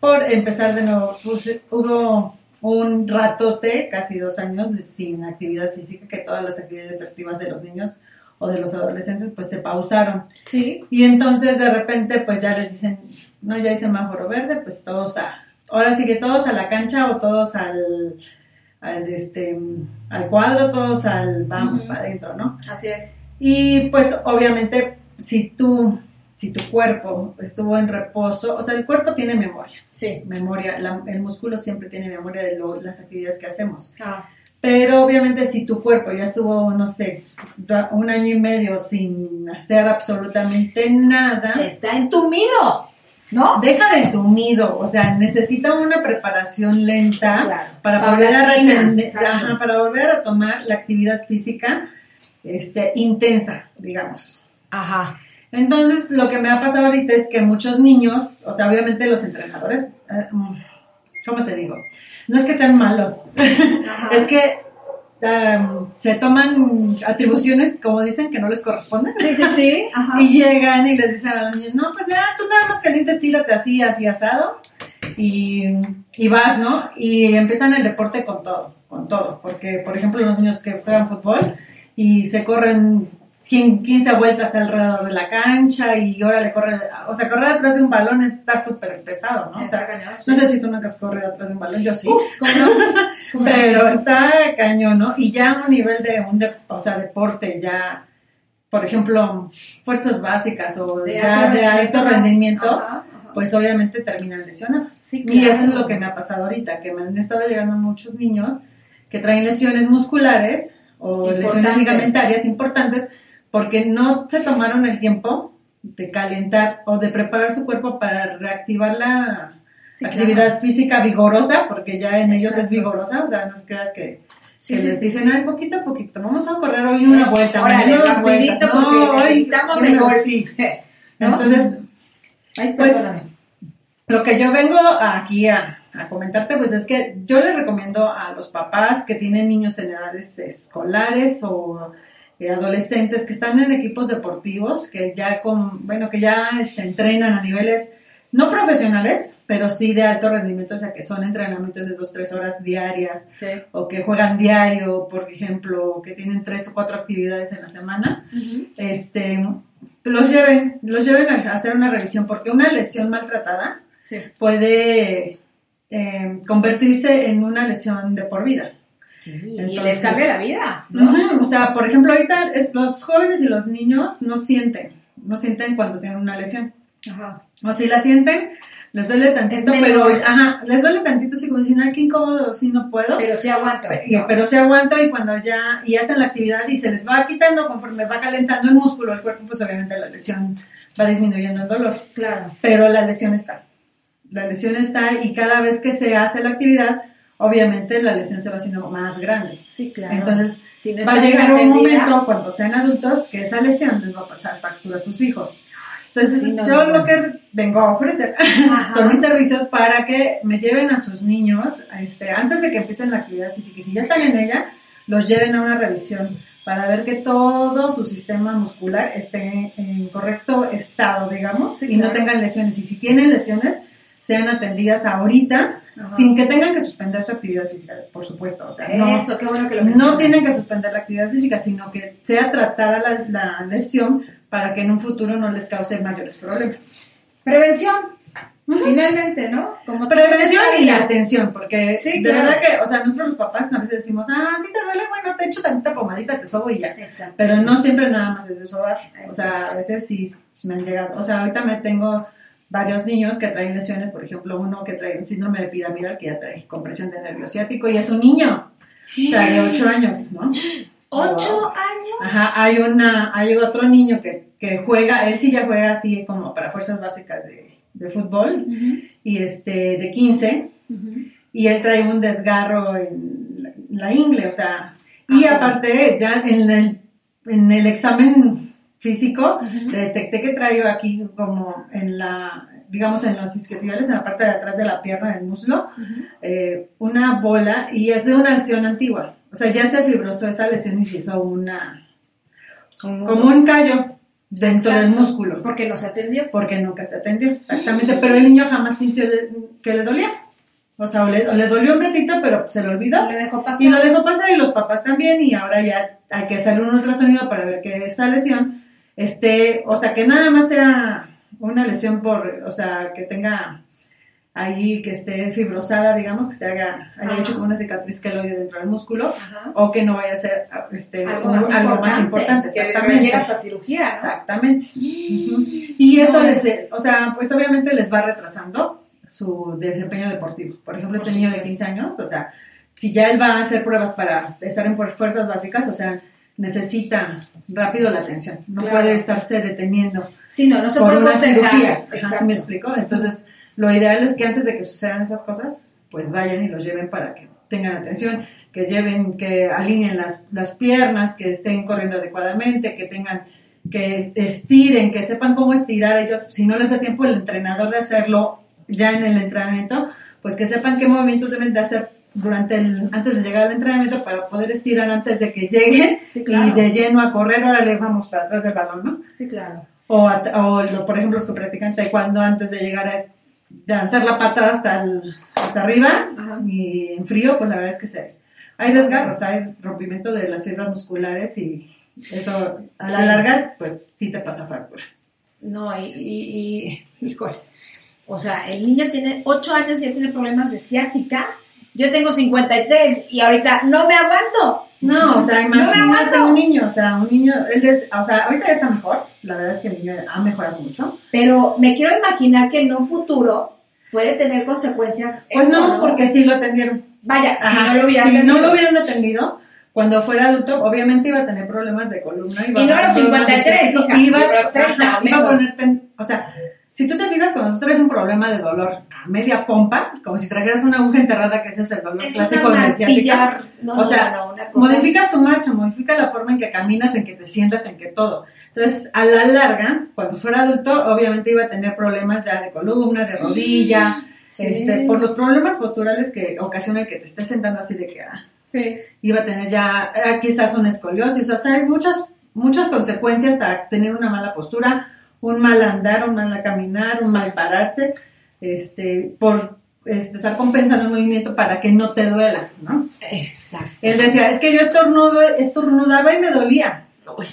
por empezar de nuevo, pues, hubo un ratote, casi dos años, sin actividad física, que todas las actividades deportivas de los niños o de los adolescentes pues se pausaron. Sí. Y entonces de repente pues ya les dicen, no, ya hay semáforo verde, pues todos a, ahora sí que todos a la cancha o todos al, al este, al cuadro, todos al, vamos para adentro, ¿no? Así es. Y pues obviamente si tú, si tu cuerpo estuvo en reposo, o sea, el cuerpo tiene memoria, Sí. memoria, la- el músculo siempre tiene memoria de lo- las actividades que hacemos. Ah, Pero obviamente si tu cuerpo ya estuvo, no sé, un año y medio sin hacer absolutamente nada, está entumido, ¿no? deja de entumido, o sea, necesita una preparación lenta Claro. para volver a retener- ajá, para volver a tomar la actividad física este, intensa, digamos. Ajá. Entonces, lo que me ha pasado ahorita es que muchos niños, o sea, obviamente los entrenadores, eh, mm, ¿cómo te digo? No es que sean malos, *laughs* es que um, se toman atribuciones, como dicen, que no les corresponden. Sí, sí, sí. *laughs* Ajá. Y llegan y les dicen a los niños, no, pues ya, tú nada más calientes, tírate así, así asado, y, y vas, ¿no? Y empiezan el deporte con todo, con todo, porque, por ejemplo, los niños que juegan fútbol y se corren 100, 15 vueltas alrededor de la cancha y ahora le corren, o sea, correr atrás de un balón está súper pesado, ¿no? O Está sea, cañón, sí. no sé si tú nunca has corrido atrás de un balón, yo sí. Uf, ¿cómo no? *laughs* ¿Cómo no? Pero está cañón, ¿no? Y ya a un nivel de un de- o sea, deporte, ya, por ejemplo, fuerzas básicas o De ya alto de alto rendimiento Ajá, ajá. pues obviamente terminan lesionados. Sí, Y eso es lo que me ha pasado ahorita, que me han estado llegando muchos niños que traen lesiones musculares o lesiones ligamentarias importantes porque no se tomaron el tiempo de calentar o de preparar su cuerpo para reactivar la, Sí, actividad física vigorosa, porque ya en ellos es vigorosa, o sea, no creas que, Sí, que sí, les dicen, ay, poquito a poquito, vamos a correr hoy una Pues, vuelta, órale, porque No, hoy- necesitamos bueno, el gol. *laughs* ¿No? Entonces, Ay, pues, lo que yo vengo aquí a, a comentarte, pues es que yo le recomiendo a los papás que tienen niños en edades escolares o adolescentes que están en equipos deportivos, que ya con, bueno, que ya este, entrenan a niveles no profesionales, pero sí de alto rendimiento, o sea, que son entrenamientos de dos, tres horas diarias, Sí. o que juegan diario, por ejemplo, que tienen tres o cuatro actividades en la semana, este, los lleven, los lleven a hacer una revisión, porque una lesión maltratada Sí. puede eh, convertirse en una lesión de por vida. Sí, y les cambia la vida, O sea, por ejemplo, ahorita eh, los jóvenes y los niños no sienten, no sienten cuando tienen una lesión. Ajá. O si la sienten, les duele tantito, pero, ajá, les duele tantito, como dicen, ay, qué incómodo, si no puedo. Pero sí aguanto. Y- pero se aguanta y cuando ya y hacen la actividad y se les va quitando conforme va calentando el músculo el cuerpo pues obviamente la lesión va disminuyendo el dolor Claro. pero la lesión está la lesión está y cada vez que se hace la actividad obviamente la lesión se va haciendo más grande Sí, claro. entonces Si no va a llegar un momento cuando sean adultos que esa lesión les va a pasar factura a sus hijos entonces Sí, no, yo no, lo que vengo a ofrecer *laughs* Ajá. son mis servicios para que me lleven a sus niños este, antes de que empiecen la actividad física. Y si ya están en ella, los lleven a una revisión para ver que todo su sistema muscular esté en correcto estado, digamos, y no tengan lesiones. Y si tienen lesiones, sean atendidas ahorita, Ajá. sin que tengan que suspender su actividad física, por supuesto. O sea, no, Eso, qué bueno que lo no tienen que suspender la actividad física, sino que sea tratada la, la lesión para que en un futuro no les cause mayores problemas. Prevención, finalmente, ¿no? Como Prevención y atención, porque Sí, de claro. verdad que, o sea, nosotros los papás a veces decimos, ah, sí te duele, bueno, te echo tantita pomadita, te sobo y ya. Exacto. Pero no siempre nada más es de sobar. O sea, a veces sí me han llegado. O sea, ahorita me tengo varios niños que traen lesiones, por ejemplo, uno que trae un síndrome de piramidal que ya trae compresión de nervio ciático y es un niño, o sea, de 8 años, ¿no? *gasps* ¿Ocho años? Ajá, hay una, hay otro niño que, que juega, él sí ya juega así como para fuerzas básicas de, de fútbol, y este, de 15, y él trae un desgarro en la, en la ingle, o sea, y Ah. aparte, ya en el, en el examen físico, detecté que traigo aquí como en la, digamos en los isquiotibiales, en la parte de atrás de la pierna del muslo, eh, una bola, y es de una lesión antigua, o sea, ya se fibrosó esa lesión y se hizo una, como un callo dentro del músculo Porque no se atendió. porque nunca se atendió, exactamente, pero el niño jamás sintió que le dolía. O sea, o le, o le dolió un ratito, pero se le olvidó. Lo dejó pasar. Y lo dejó pasar y los papás también, y ahora ya hay que hacerle un ultrasonido para ver que esa lesión esté, o sea, que nada más sea una lesión por, o sea, que tenga ahí, que esté fibrosada, digamos, que se haga, haya Ajá. hecho como una cicatriz queloide dentro del músculo, Ajá. o que no vaya a ser este, Algo más, algo importante, más importante, Que exactamente. requiera hasta cirugía, ¿no? Exactamente. Y eso No. les, o sea, pues obviamente les va retrasando su desempeño deportivo. Por ejemplo, este niño de supuesto. 15 años, o sea, si ya él va a hacer pruebas para estar en fuerzas básicas, o sea, necesita rápido la atención. No Claro. puede estarse deteniendo Sí, no, no se por puede una cirugía. ¿sí me explico? Entonces, lo ideal es que antes de que sucedan esas cosas, pues vayan y los lleven para que tengan atención, que lleven, que alineen las, las piernas, que estén corriendo adecuadamente, que tengan, que estiren, que sepan cómo estirar ellos. Si no les da tiempo el entrenador de hacerlo ya en el entrenamiento, pues que sepan qué movimientos deben de hacer durante el, antes de llegar al entrenamiento para poder estirar antes de que lleguen Sí, claro. y de lleno a correr, órale, vamos para atrás del balón, ¿no? Sí, claro. O, o lo- por ejemplo, los que practican taekwondo antes de llegar a lanzar la patada hasta, el- hasta arriba Ajá. y en frío, pues la verdad es que se, hay desgarros, hay rompimiento de las fibras musculares y eso a la Sí. larga, pues sí te pasa fractura. No, y, y, y- híjole. O sea, el niño tiene 8 años y ya tiene problemas de ciática. Yo tengo 53 y ahorita no me aguanto. No, o sea, No imagínate aguanto. un niño, o sea, un niño, él es, o sea, ahorita ya está mejor, la verdad es que el niño ha mejorado mucho. Pero me quiero imaginar que en un futuro puede tener consecuencias. Pues esto, no, porque sí lo atendieron. Vaya, si no lo hubieran si no tenido. lo hubieran atendido, cuando fuera adulto, obviamente iba a tener problemas de columna. Iba Y no a los tener problemas de 53, sexo, hija, iba, y a los 30 ajá, o iba a menos. ponerte en- o sea, Si tú te fijas, cuando tú traes un problema de dolor a media pompa, como si trajeras una aguja enterrada, que ese es el dolor Es clásico una de ciática. no, o sea, no, no, una cosa- modificas tu marcha, modifica la forma en que caminas, en que te sientas, en que todo. Entonces, a la larga, cuando fuera adulto, obviamente iba a tener problemas ya de columna, de rodilla, Sí. este, por los problemas posturales que ocasiona el que te estés sentando así de que ah, Sí. iba a tener ya ah, quizás una escoliosis, o sea, hay muchas, muchas consecuencias a tener una mala postura, un mal andar, un mal caminar, un mal pararse, este, por este, estar compensando el movimiento para que no te duela, ¿no? Exacto. Él decía, es que yo estornudo, estornudaba y me dolía. Uy,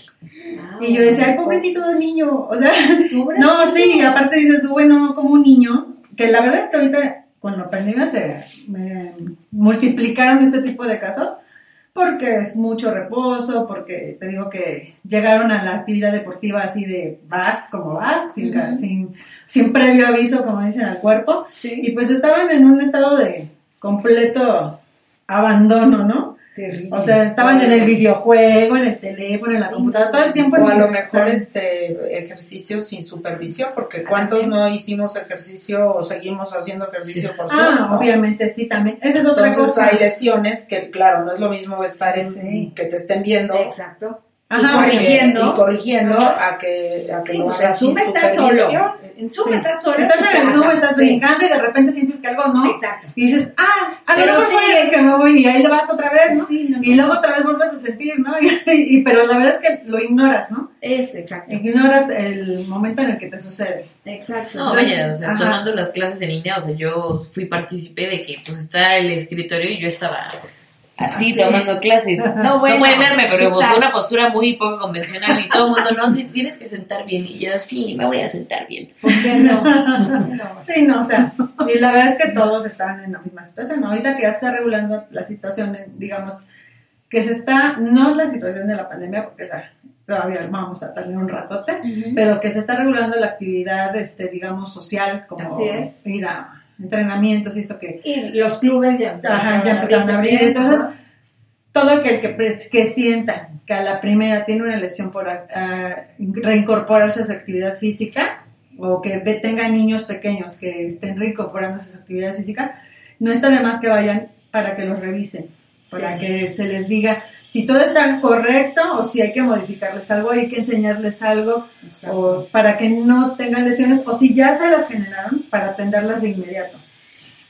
Y yo decía, ay, pobrecito niño. O sea, no, sí, y aparte dices, bueno, como un niño, que la verdad es que ahorita con la pandemia se me multiplicaron este tipo de casos, porque es mucho reposo, porque te digo que llegaron a la actividad deportiva así de vas como vas, sin, ca- sin, sin previo aviso, como dicen, al cuerpo, Sí. y pues estaban en un estado de completo abandono, ¿no? Terrible. O sea, estaban en el videojuego, en el teléfono, en la Sí. computadora, todo el tiempo. O a lo mejor este ejercicio sin supervisión, porque cuántos no hicimos ejercicio o seguimos haciendo ejercicio por Ah, obviamente, sí, también. Esa es otra Entonces cosa. hay lesiones que, claro, no es lo mismo estar en Sí. que te estén viendo Exacto. Ajá, y corrigiendo. y corrigiendo a que, a que Sí, lo o sea, hagas Zoom está solo. En Zoom Sí. estás solo. Estás en el. Zoom, estás Sí. brincando y de repente sientes que algo no. Exacto. Y dices, ah, a lo Pero mejor fue que me voy y ahí le vas otra vez, ¿no? Sí, no, no. Y luego otra vez vuelves a sentir, ¿no? *laughs* Y, y- pero la verdad es que lo ignoras, ¿no? Es, exacto. Ignoras el momento en el que te sucede. Exacto. No, Entonces, vaya, o sea, ajá. tomando las clases en línea, o sea, yo fui partícipe de que pues está el escritorio y yo estaba así, Así. tomando clases. *laughs* No, bueno, no pueden verme, pero ¿qué pues, una postura muy poco convencional y todo el mundo, no, te tienes que sentar bien. Y yo, sí, me voy a sentar bien. ¿Por qué no? No. *laughs* Sí, no, o sea, y la verdad es que todos están en la misma situación. Ahorita que ya está regulando la situación, eh, digamos, que se está, no la situación de la pandemia, porque todavía vamos a tener un ratote, pero que se está regulando la actividad, este, digamos, social, como Así es. ir a entrenamientos y eso que Y los clubes ya Ajá, ya empezaron a abrir. Entonces, todo aquel que, que sienta que a la primera tiene una lesión por reincorporarse a su actividad física o que tenga niños pequeños que estén reincorporando a su actividad física, no está de más que vayan para que los revisen, para Sí. que se les diga si todo está correcto o si hay que modificarles algo, hay que enseñarles algo o para que no tengan lesiones o si ya se las generaron para atenderlas de inmediato.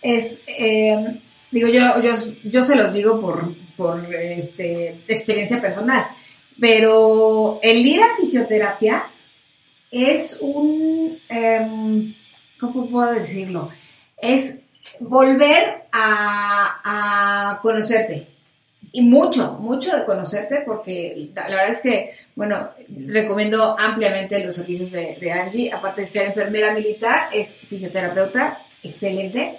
es, eh, digo, yo, yo, yo se los digo por, por este, experiencia personal, pero el ir a fisioterapia es un, em, ¿cómo puedo decirlo? Es volver a, a conocerte. Y mucho, mucho de conocerte, porque la, la verdad es que, bueno, recomiendo ampliamente los servicios de, de Angie. Aparte de ser enfermera militar, es fisioterapeuta, excelente.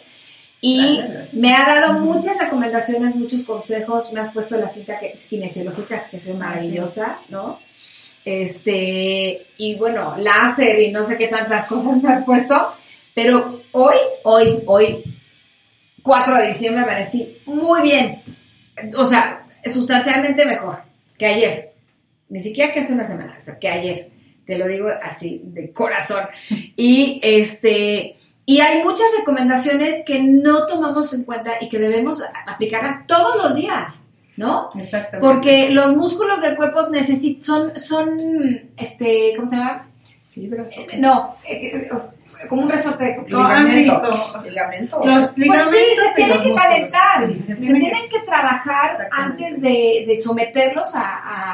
Y Gracias, gracias. me ha dado muchas recomendaciones, muchos consejos. Me has puesto la cita que, kinesiológica, que es maravillosa, ¿no? Este, y bueno, láser y no sé qué tantas *laughs* cosas me has puesto. Pero hoy, hoy, hoy, 4 de diciembre, amanecí muy bien. O sea, sustancialmente mejor que ayer. Ni siquiera que hace una semana, o sea, que ayer. Te lo digo así, de corazón. Y este, y hay muchas recomendaciones que no tomamos en cuenta y que debemos aplicarlas todos los días, ¿no? Exactamente. Porque los músculos del cuerpo son, son, este, ¿cómo se llama? Eh, No, eh, eh, os- como un resorte de No, ah, sí, Ligamento. como- Ligamento. Los pues sí, ligamentos se tienen que calentar, Sí, se tienen que- que trabajar antes de, de someterlos a,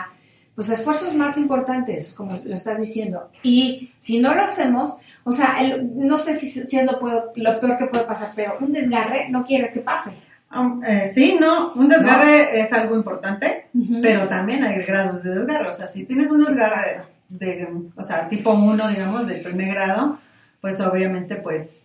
a, pues, a esfuerzos más importantes, como lo estás diciendo. Y si no lo hacemos, o sea, el- no sé si, si es lo, puedo- lo peor que puede pasar, pero un desgarre no quieres que pase. Um, eh, sí, no, un desgarre es algo importante, Ujú. pero también hay grados de desgarre. O sea, si tienes un desgarre de, o sea, tipo 1, digamos, del primer grado, pues obviamente, pues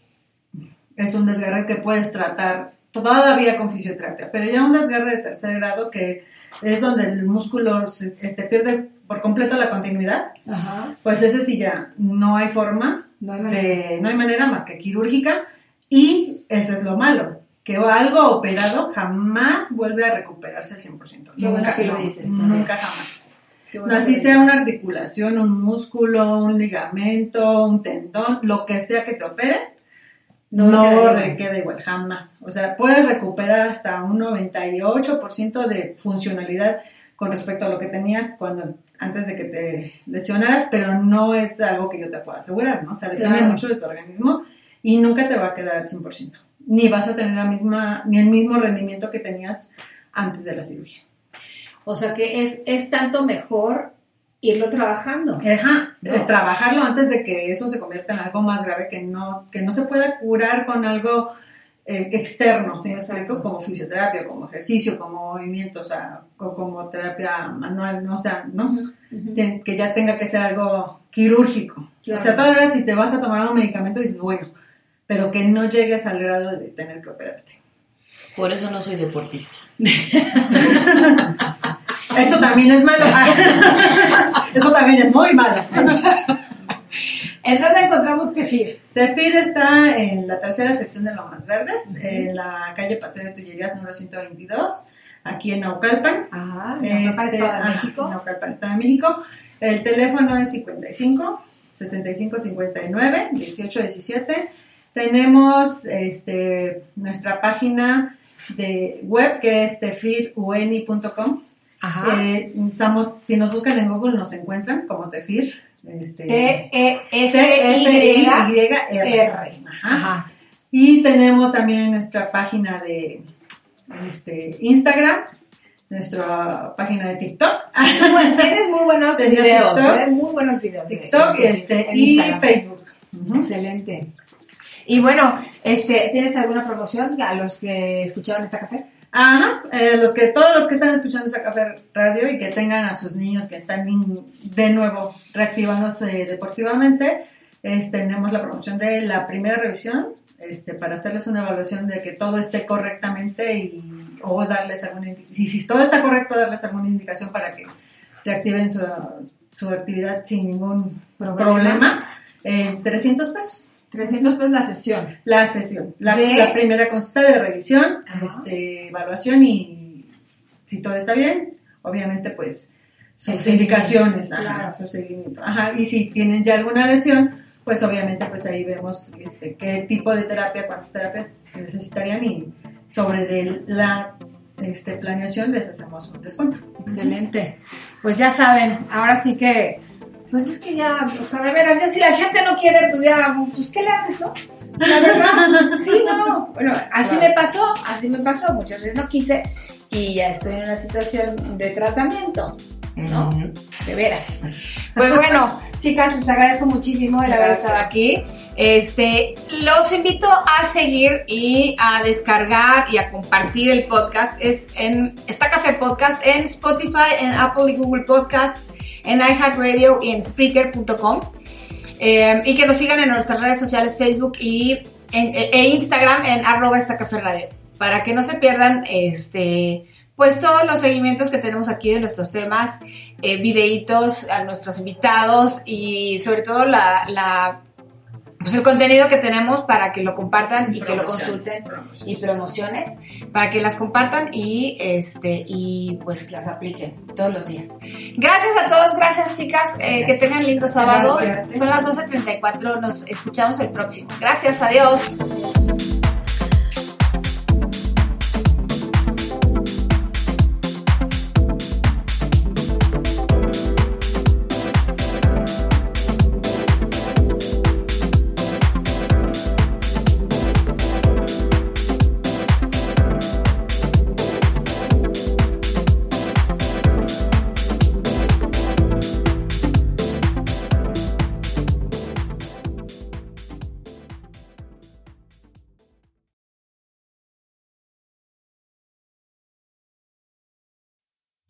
es un desgarre que puedes tratar todavía con fisioterapia. Pero ya un desgarre de tercer grado, que es donde el músculo se- este, pierde por completo la continuidad, Ajá. pues ese sí ya no hay forma No hay manera. de, no hay manera más que quirúrgica y eso es lo malo, que algo operado jamás vuelve a recuperarse al 100%. Qué bueno que lo dices. Nunca jamás. Bueno Así sea una articulación, un músculo, un ligamento, un tendón, lo que sea que te opere, no, no queda igual, jamás. O sea, puedes recuperar hasta un 98% de funcionalidad con respecto a lo que tenías cuando antes de que te lesionaras, pero no es algo que yo te pueda asegurar, ¿no? O sea, depende mucho de tu organismo y nunca te va a quedar al 100%. Ni vas a tener la misma, ni el mismo rendimiento que tenías antes de la cirugía. O sea que es, es tanto mejor irlo trabajando. Ajá, trabajarlo antes de que eso se convierta en algo más grave que no, que no se pueda curar con algo eh, externo, ¿sí? como fisioterapia, como ejercicio, como movimiento, o sea, como terapia manual, ¿no? o sea, ¿no? que ya tenga que ser algo quirúrgico. O sea, todavía si te vas a tomar un medicamento dices, bueno, pero que no llegues al grado de tener que operarte. Por eso no soy deportista. Eso también es malo. *laughs* Eso también es muy malo. ¿En dónde encontramos Tefir? Tefir está en la tercera sección de Lomas Verdes, en la calle Paseo de Tullerías número 122, aquí en Naucalpan. Ah, en Naucalpan, este, Estado de México. Naucalpan, Estado de México. El teléfono es 55 65 59 18 17. Tenemos este, nuestra página de web que es tefiruni.com. Eh, estamos, si nos buscan en Google nos encuentran como Tefir. Este, T-E-F-I-Y-R. Y tenemos también nuestra página de este, Instagram, nuestra página de TikTok. tienes muy buenos videos, ¿eh? muy buenos videos. TikTok este, y Facebook. Excelente. Y bueno, este, ¿tienes alguna promoción a los que escucharon esta café? Ajá, eh, los que, todos los que están escuchando esta café radio y que tengan a sus niños que están de nuevo reactivándose deportivamente, este, tenemos la promoción de la primera revisión, este, para hacerles una evaluación de que todo esté correctamente y, o darles alguna indicación, si, todo está correcto, darles alguna indicación para que reactiven su, su actividad sin ningún problema, en 300 pesos. 300 pesos la sesión. La sesión. La, primera consulta de revisión, este, evaluación y si todo está bien, obviamente pues sus indicaciones, su seguimiento. Ajá, y si tienen ya alguna lesión, pues obviamente pues ahí vemos este, qué tipo de terapia, cuántas terapias necesitarían y sobre de la este, planeación les hacemos un descuento. Excelente. Pues ya saben, ahora sí que pues es que ya, o sea, de veras, ya si la gente no quiere, pues ya, pues ¿qué le haces, no? La verdad, sí, no. Bueno, así me pasó, así me pasó. Muchas veces no quise y ya estoy en una situación de tratamiento, ¿no? De veras. Pues bueno, *laughs* chicas, les agradezco muchísimo el haber estado aquí. Este, los invito a seguir y a descargar y a compartir el podcast. Es en Está Café Podcast en Spotify, en Apple y Google Podcasts en iHeartRadio y en Spreaker.com. Eh, y que nos sigan en nuestras redes sociales, Facebook y e Instagram en arroba esta café radio. Para que no se pierdan este, pues todos los seguimientos que tenemos aquí de nuestros temas, eh, videitos a nuestros invitados y sobre todo la pues el contenido que tenemos para que lo compartan y, que lo consulten y promociones para que las compartan y este y pues las apliquen todos los días. Gracias a todos, gracias chicas, eh, que tengan lindo sábado. Son las 12.34, nos escuchamos el próximo. Gracias, adiós.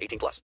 18 plus.